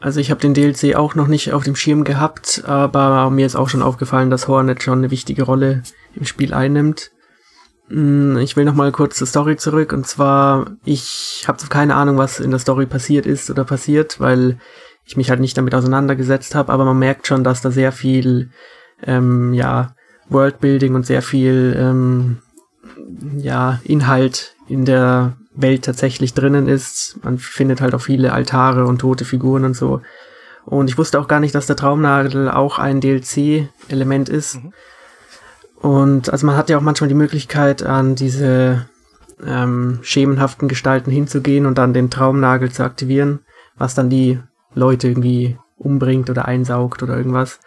Also ich habe den DLC auch noch nicht auf dem Schirm gehabt, aber mir ist auch schon aufgefallen, dass Hornet schon eine wichtige Rolle im Spiel einnimmt. Hm, ich will noch mal kurz zur Story zurück und zwar ich habe keine Ahnung, was in der Story passiert ist oder passiert, weil ich mich halt nicht damit auseinandergesetzt habe, aber man merkt schon, dass da sehr viel ähm, ja, Worldbuilding und sehr viel ähm, ja, Inhalt in der Welt tatsächlich drinnen ist. Man findet halt auch viele Altare und tote Figuren und so. Und ich wusste auch gar nicht, dass der Traumnagel auch ein DLC-Element ist. Mhm. Und also man hat ja auch manchmal die Möglichkeit, an diese ähm, schemenhaften Gestalten hinzugehen und dann den Traumnagel zu aktivieren, was dann die Leute irgendwie umbringt oder einsaugt oder irgendwas.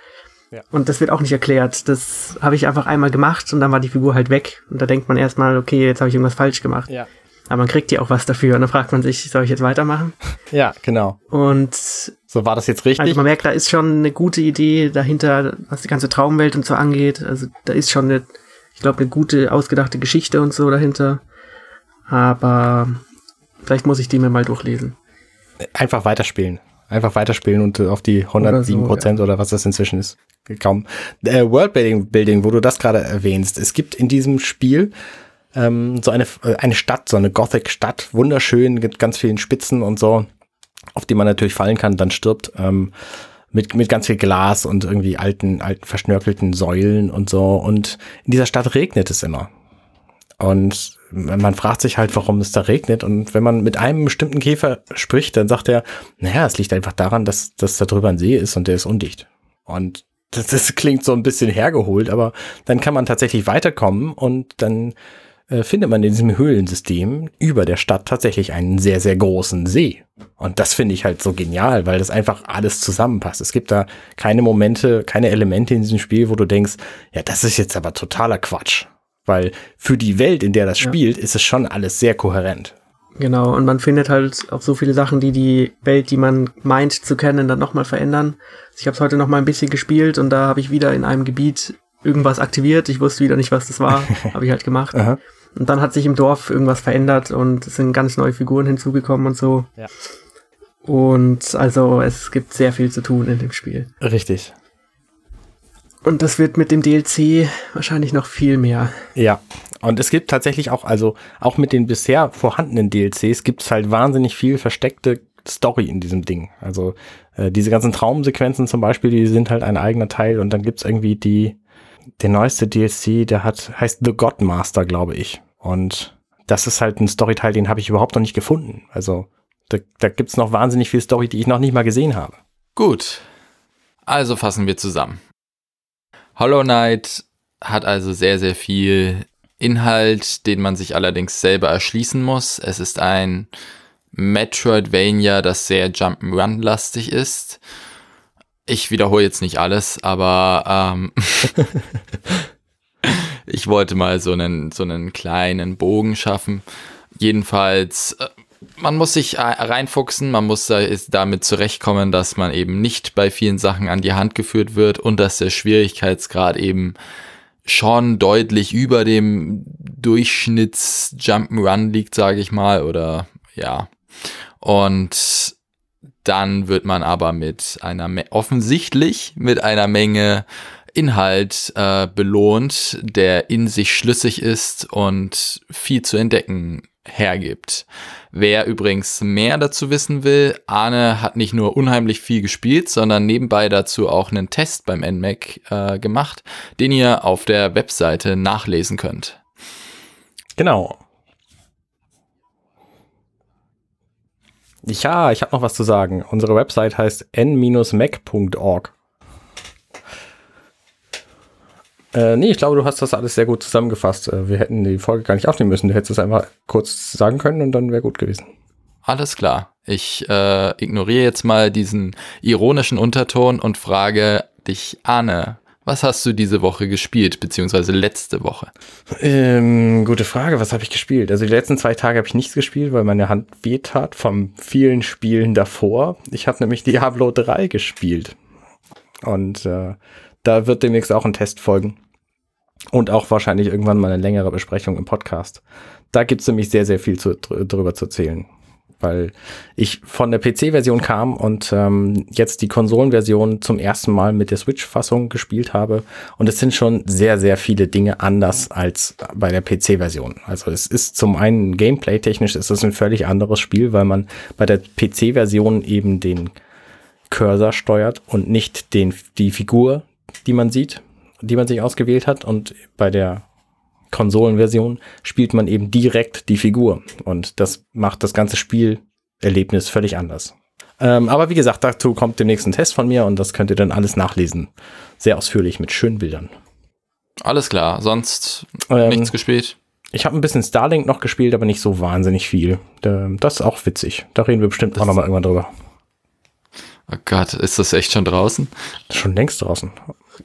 Ja. Und das wird auch nicht erklärt. Das habe ich einfach einmal gemacht und dann war die Figur halt weg. Und da denkt man erstmal, okay, jetzt habe ich irgendwas falsch gemacht. Ja. Aber man kriegt ja auch was dafür. Und dann fragt man sich, soll ich jetzt weitermachen? Ja, genau. Und so war das jetzt richtig. Also man merkt, da ist schon eine gute Idee dahinter, was die ganze Traumwelt und so angeht. Also da ist schon eine, ich glaube, eine gute, ausgedachte Geschichte und so dahinter. Aber vielleicht muss ich die mir mal durchlesen. Einfach weiterspielen einfach weiterspielen und auf die 107 Prozent oder, so, ja. oder, was das inzwischen ist, kaum. Äh, Worldbuilding, Building, wo du das gerade erwähnst. Es gibt in diesem Spiel ähm, so eine, äh, eine Stadt, so eine Gothic-Stadt, wunderschön, mit ganz vielen Spitzen und so, auf die man natürlich fallen kann, dann stirbt. Ähm, mit, mit ganz viel Glas und irgendwie alten, alten verschnörkelten Säulen und so. Und in dieser Stadt regnet es immer. Und man fragt sich halt, warum es da regnet. Und wenn man mit einem bestimmten Käfer spricht, dann sagt er, naja, es liegt einfach daran, dass, dass da drüber ein See ist und der ist undicht. Und das, das klingt so ein bisschen hergeholt, aber dann kann man tatsächlich weiterkommen und dann äh, findet man in diesem Höhlensystem über der Stadt tatsächlich einen sehr, sehr großen See. Und das finde ich halt so genial, weil das einfach alles zusammenpasst. Es gibt da keine Momente, keine Elemente in diesem Spiel, wo du denkst, ja, das ist jetzt aber totaler Quatsch. Weil für die Welt, in der das ja. spielt, ist es schon alles sehr kohärent. Genau, und man findet halt auch so viele Sachen, die die Welt, die man meint zu kennen, dann nochmal verändern. Ich habe es heute nochmal ein bisschen gespielt und da habe ich wieder in einem Gebiet irgendwas aktiviert. Ich wusste wieder nicht, was das war. habe ich halt gemacht. Und dann hat sich im Dorf irgendwas verändert und es sind ganz neue Figuren hinzugekommen und so. Ja. Und also es gibt sehr viel zu tun in dem Spiel. Richtig. Und das wird mit dem DLC wahrscheinlich noch viel mehr. Ja. Und es gibt tatsächlich auch, also auch mit den bisher vorhandenen DLCs gibt es halt wahnsinnig viel versteckte Story in diesem Ding. Also äh, diese ganzen Traumsequenzen zum Beispiel, die sind halt ein eigener Teil und dann gibt es irgendwie die, der neueste DLC, der hat, heißt The Godmaster, glaube ich. Und das ist halt ein Storyteil, den habe ich überhaupt noch nicht gefunden. Also da, da gibt es noch wahnsinnig viel Story, die ich noch nicht mal gesehen habe. Gut. Also fassen wir zusammen. Hollow Knight hat also sehr, sehr viel Inhalt, den man sich allerdings selber erschließen muss. Es ist ein Metroidvania, das sehr Jump'n'Run-lastig ist. Ich wiederhole jetzt nicht alles, aber ähm, ich wollte mal so einen, so einen kleinen Bogen schaffen. Jedenfalls, äh, man muss sich reinfuchsen, man muss damit zurechtkommen, dass man eben nicht bei vielen Sachen an die Hand geführt wird und dass der Schwierigkeitsgrad eben schon deutlich über dem Durchschnitts Jump'n'Run liegt, sage ich mal, oder ja. Und dann wird man aber mit einer, offensichtlich mit einer Menge Inhalt äh, belohnt, der in sich schlüssig ist und viel zu entdecken hergibt. Wer übrigens mehr dazu wissen will, Arne hat nicht nur unheimlich viel gespielt, sondern nebenbei dazu auch einen Test beim NMAC äh, gemacht, den ihr auf der Webseite nachlesen könnt. Genau. Ja, ich habe noch was zu sagen. Unsere Website heißt n-mac.org. Äh, nee, ich glaube, du hast das alles sehr gut zusammengefasst. Äh, wir hätten die Folge gar nicht aufnehmen müssen. Du hättest es einfach kurz sagen können und dann wäre gut gewesen. Alles klar. Ich äh, ignoriere jetzt mal diesen ironischen Unterton und frage dich, Arne, was hast du diese Woche gespielt, beziehungsweise letzte Woche? Ähm, gute Frage, was habe ich gespielt? Also die letzten zwei Tage habe ich nichts gespielt, weil meine Hand wehtat vom vielen Spielen davor. Ich habe nämlich Diablo 3 gespielt. Und äh, da wird demnächst auch ein Test folgen. Und auch wahrscheinlich irgendwann mal eine längere Besprechung im Podcast. Da gibt es nämlich sehr, sehr viel zu, drüber zu erzählen weil ich von der PC-Version kam und ähm, jetzt die Konsolenversion zum ersten Mal mit der Switch-Fassung gespielt habe. Und es sind schon sehr, sehr viele Dinge anders als bei der PC-Version. Also es ist zum einen gameplay-technisch ist es ein völlig anderes Spiel, weil man bei der PC-Version eben den Cursor steuert und nicht den, die Figur, die man sieht, die man sich ausgewählt hat. Und bei der Konsolenversion spielt man eben direkt die Figur. Und das macht das ganze Spielerlebnis völlig anders. Ähm, aber wie gesagt, dazu kommt demnächst ein Test von mir und das könnt ihr dann alles nachlesen. Sehr ausführlich mit schönen Bildern. Alles klar, sonst ähm, nichts gespielt. Ich habe ein bisschen Starlink noch gespielt, aber nicht so wahnsinnig viel. Das ist auch witzig. Da reden wir bestimmt das auch nochmal irgendwann drüber. Oh Gott, ist das echt schon draußen? Schon längst draußen.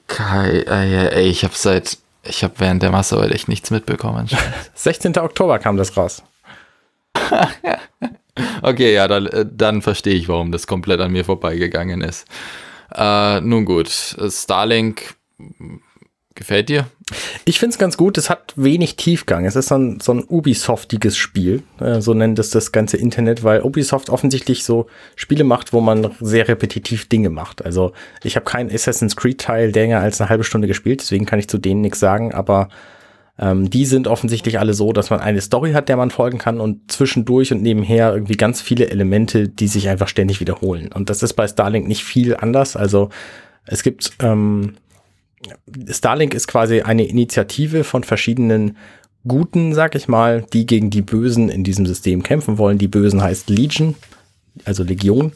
Kai, ey, ey, ich habe seit ich habe während der Massearbeit echt nichts mitbekommen. 16. Oktober kam das raus. okay, ja, dann, äh, dann verstehe ich, warum das komplett an mir vorbeigegangen ist. Äh, nun gut, Starlink Gefällt dir? Ich finde es ganz gut. Es hat wenig Tiefgang. Es ist so ein, so ein Ubisoftiges Spiel. Äh, so nennt es das ganze Internet, weil Ubisoft offensichtlich so Spiele macht, wo man sehr repetitiv Dinge macht. Also ich habe keinen Assassin's Creed Teil länger als eine halbe Stunde gespielt, deswegen kann ich zu denen nichts sagen. Aber Ähm, die sind offensichtlich alle so, dass man eine Story hat, der man folgen kann und zwischendurch und nebenher irgendwie ganz viele Elemente, die sich einfach ständig wiederholen. Und das ist bei Starlink nicht viel anders. Also es gibt ähm, Starlink ist quasi eine Initiative von verschiedenen Guten, sag ich mal, die gegen die Bösen in diesem System kämpfen wollen. Die Bösen heißt Legion, also Legion.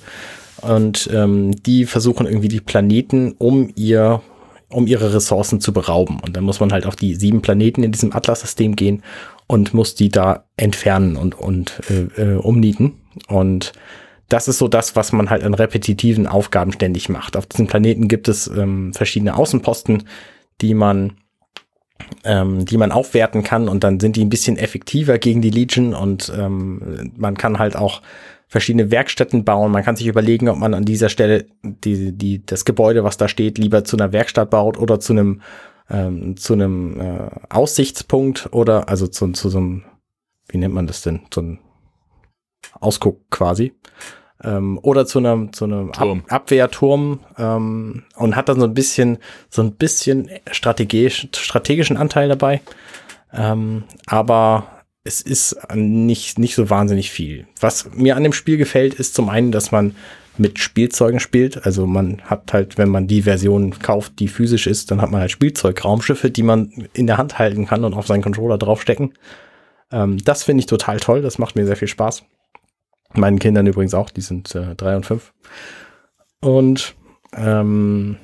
Und ähm, die versuchen irgendwie die Planeten um ihr um ihre Ressourcen zu berauben. Und dann muss man halt auf die sieben Planeten in diesem Atlas-System gehen und muss die da entfernen und, und äh, äh, umnieten. Und das ist so das, was man halt an repetitiven Aufgaben ständig macht. Auf diesem Planeten gibt es ähm, verschiedene Außenposten, die man ähm, die man aufwerten kann und dann sind die ein bisschen effektiver gegen die Legion und ähm, man kann halt auch verschiedene Werkstätten bauen. Man kann sich überlegen, ob man an dieser Stelle die, die, das Gebäude, was da steht, lieber zu einer Werkstatt baut oder zu einem, ähm, zu einem äh, Aussichtspunkt oder also zu, zu so einem, wie nennt man das denn? So ein Ausguck quasi. Ähm, oder zu einem, zu einem Ab Abwehrturm ähm, und hat dann so ein bisschen, so ein bisschen strategisch, strategischen Anteil dabei. Ähm, aber es ist nicht, nicht so wahnsinnig viel. Was mir an dem Spiel gefällt, ist zum einen, dass man mit Spielzeugen spielt. Also man hat halt, wenn man die Version kauft, die physisch ist, dann hat man halt Spielzeugraumschiffe, die man in der Hand halten kann und auf seinen Controller draufstecken. Ähm, das finde ich total toll. Das macht mir sehr viel Spaß. Meinen Kindern übrigens auch, die sind äh, drei und fünf. Und ähm,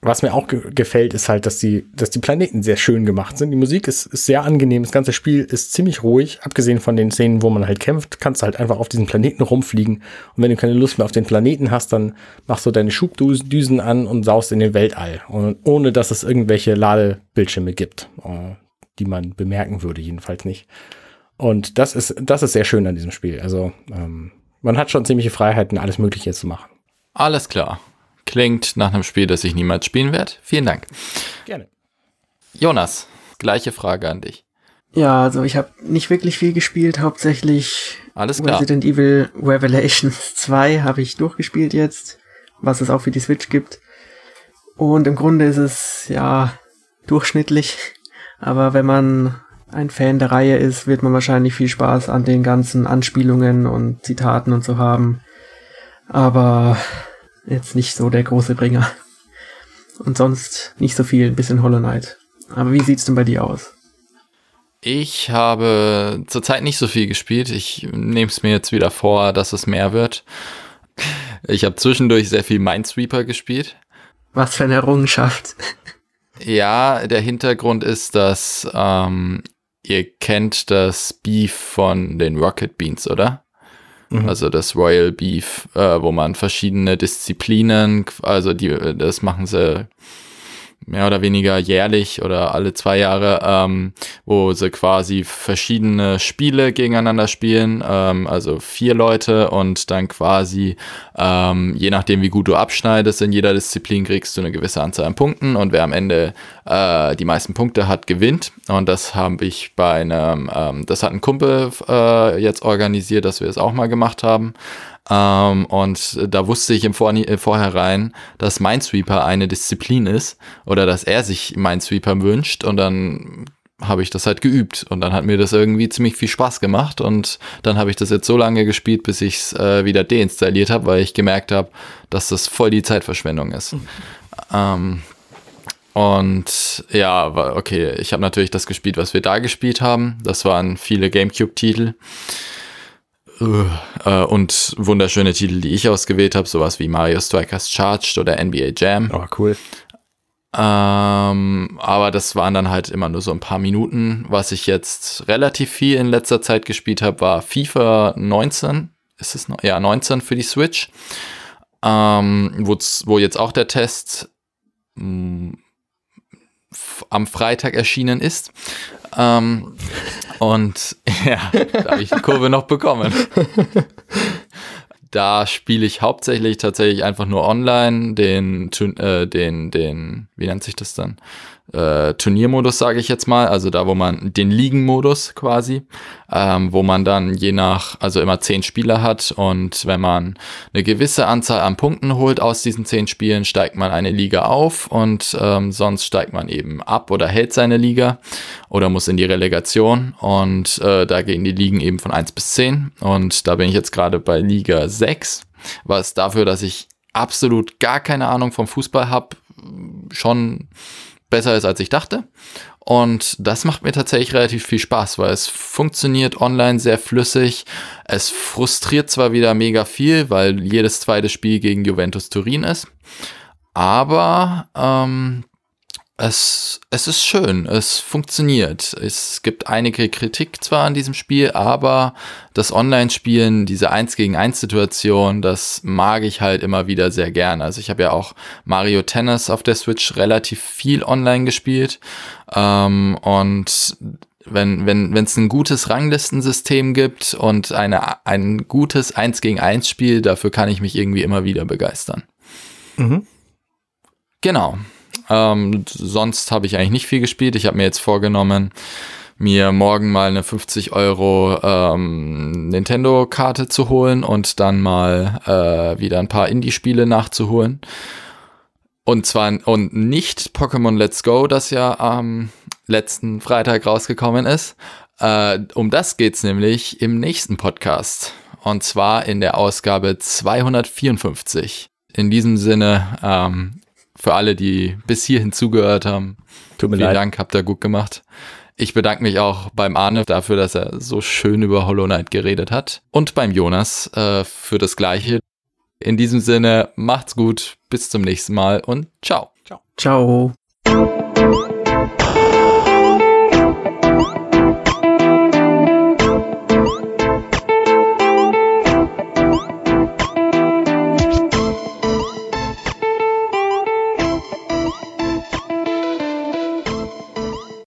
was mir auch ge gefällt, ist halt, dass die, dass die Planeten sehr schön gemacht sind. Die Musik ist, ist sehr angenehm. Das ganze Spiel ist ziemlich ruhig. Abgesehen von den Szenen, wo man halt kämpft, kannst du halt einfach auf diesen Planeten rumfliegen. Und wenn du keine Lust mehr auf den Planeten hast, dann machst du deine Schubdüsen an und saust in den Weltall. Und ohne, dass es irgendwelche Ladebildschirme gibt, äh, die man bemerken würde, jedenfalls nicht. Und das ist, das ist sehr schön an diesem Spiel. Also, ähm, man hat schon ziemliche Freiheiten, alles Mögliche zu machen. Alles klar. Klingt nach einem Spiel, das ich niemals spielen werde. Vielen Dank. Gerne. Jonas, gleiche Frage an dich. Ja, also ich habe nicht wirklich viel gespielt, hauptsächlich Alles klar. Resident Evil Revelations 2 habe ich durchgespielt jetzt, was es auch für die Switch gibt. Und im Grunde ist es ja durchschnittlich, aber wenn man ein Fan der Reihe ist, wird man wahrscheinlich viel Spaß an den ganzen Anspielungen und Zitaten und so haben. Aber jetzt nicht so der große Bringer. Und sonst nicht so viel, ein bisschen Hollow Knight. Aber wie sieht's denn bei dir aus? Ich habe zurzeit nicht so viel gespielt. Ich nehme es mir jetzt wieder vor, dass es mehr wird. Ich habe zwischendurch sehr viel Minesweeper gespielt. Was für eine Errungenschaft. Ja, der Hintergrund ist, dass ähm, ihr kennt das Beef von den Rocket Beans, oder? Mhm. Also das Royal Beef, äh, wo man verschiedene Disziplinen, also die, das machen sie mehr oder weniger jährlich oder alle zwei Jahre, ähm, wo sie quasi verschiedene Spiele gegeneinander spielen, ähm, also vier Leute und dann quasi, ähm, je nachdem wie gut du abschneidest, in jeder Disziplin kriegst du eine gewisse Anzahl an Punkten und wer am Ende äh, die meisten Punkte hat, gewinnt. Und das habe ich bei einem, ähm, das hat ein Kumpel äh, jetzt organisiert, dass wir es auch mal gemacht haben. Ähm, und da wusste ich im Vor äh, Vorhinein, dass Minesweeper eine Disziplin ist oder dass er sich Minesweeper wünscht und dann habe ich das halt geübt und dann hat mir das irgendwie ziemlich viel Spaß gemacht und dann habe ich das jetzt so lange gespielt, bis ich es äh, wieder deinstalliert habe, weil ich gemerkt habe, dass das voll die Zeitverschwendung ist. Mhm. Ähm, und ja, okay, ich habe natürlich das gespielt, was wir da gespielt haben. Das waren viele GameCube-Titel. Äh, und wunderschöne Titel, die ich ausgewählt habe, sowas wie Mario Strikers Charged oder NBA Jam. Oh, cool. Ähm, aber das waren dann halt immer nur so ein paar Minuten. Was ich jetzt relativ viel in letzter Zeit gespielt habe, war FIFA 19. Ist es noch? Ja, 19 für die Switch. Ähm, wo jetzt auch der Test mh, mm, am Freitag erschienen ist. Ähm, und ja, da habe ich die Kurve noch bekommen. Da spiele ich hauptsächlich tatsächlich einfach nur online den, äh, den, den, wie nennt sich das dann? Äh, Turniermodus, sage ich jetzt mal, also da, wo man den Ligenmodus quasi, ähm, wo man dann je nach, also immer zehn Spieler hat und wenn man eine gewisse Anzahl an Punkten holt aus diesen zehn Spielen, steigt man eine Liga auf und ähm, sonst steigt man eben ab oder hält seine Liga oder muss in die Relegation und äh, da gehen die Ligen eben von eins bis zehn und da bin ich jetzt gerade bei Liga sechs, was dafür, dass ich absolut gar keine Ahnung vom Fußball habe, schon besser ist, als ich dachte. Und das macht mir tatsächlich relativ viel Spaß, weil es funktioniert online sehr flüssig. Es frustriert zwar wieder mega viel, weil jedes zweite Spiel gegen Juventus Turin ist. Aber ähm, es, es ist schön, es funktioniert. Es gibt einige Kritik zwar an diesem Spiel, aber das Online-Spielen, diese 1 gegen 1 Situation, das mag ich halt immer wieder sehr gern. Also ich habe ja auch Mario Tennis auf der Switch relativ viel online gespielt. Ähm, und wenn wenn wenn es ein gutes Ranglistensystem gibt und eine ein gutes 1 gegen 1 Spiel, dafür kann ich mich irgendwie immer wieder begeistern. Mhm. Genau. Ähm, sonst habe ich eigentlich nicht viel gespielt. Ich habe mir jetzt vorgenommen, mir morgen mal eine 50 Euro ähm, Nintendo-Karte zu holen und dann mal äh, wieder ein paar Indie-Spiele nachzuholen. Und zwar und nicht Pokémon Let's Go, das ja am letzten Freitag rausgekommen ist. Äh, um das geht's nämlich im nächsten Podcast. Und zwar in der Ausgabe 254. In diesem Sinne, ähm, für alle, die bis hierhin zugehört haben. Tut mir Vielen leid. Dank, habt ihr gut gemacht. Ich bedanke mich auch beim Arne dafür, dass er so schön über Hollow Knight geredet hat. Und beim Jonas äh, für das Gleiche. In diesem Sinne, macht's gut, bis zum nächsten Mal und ciao. Ciao. Ciao.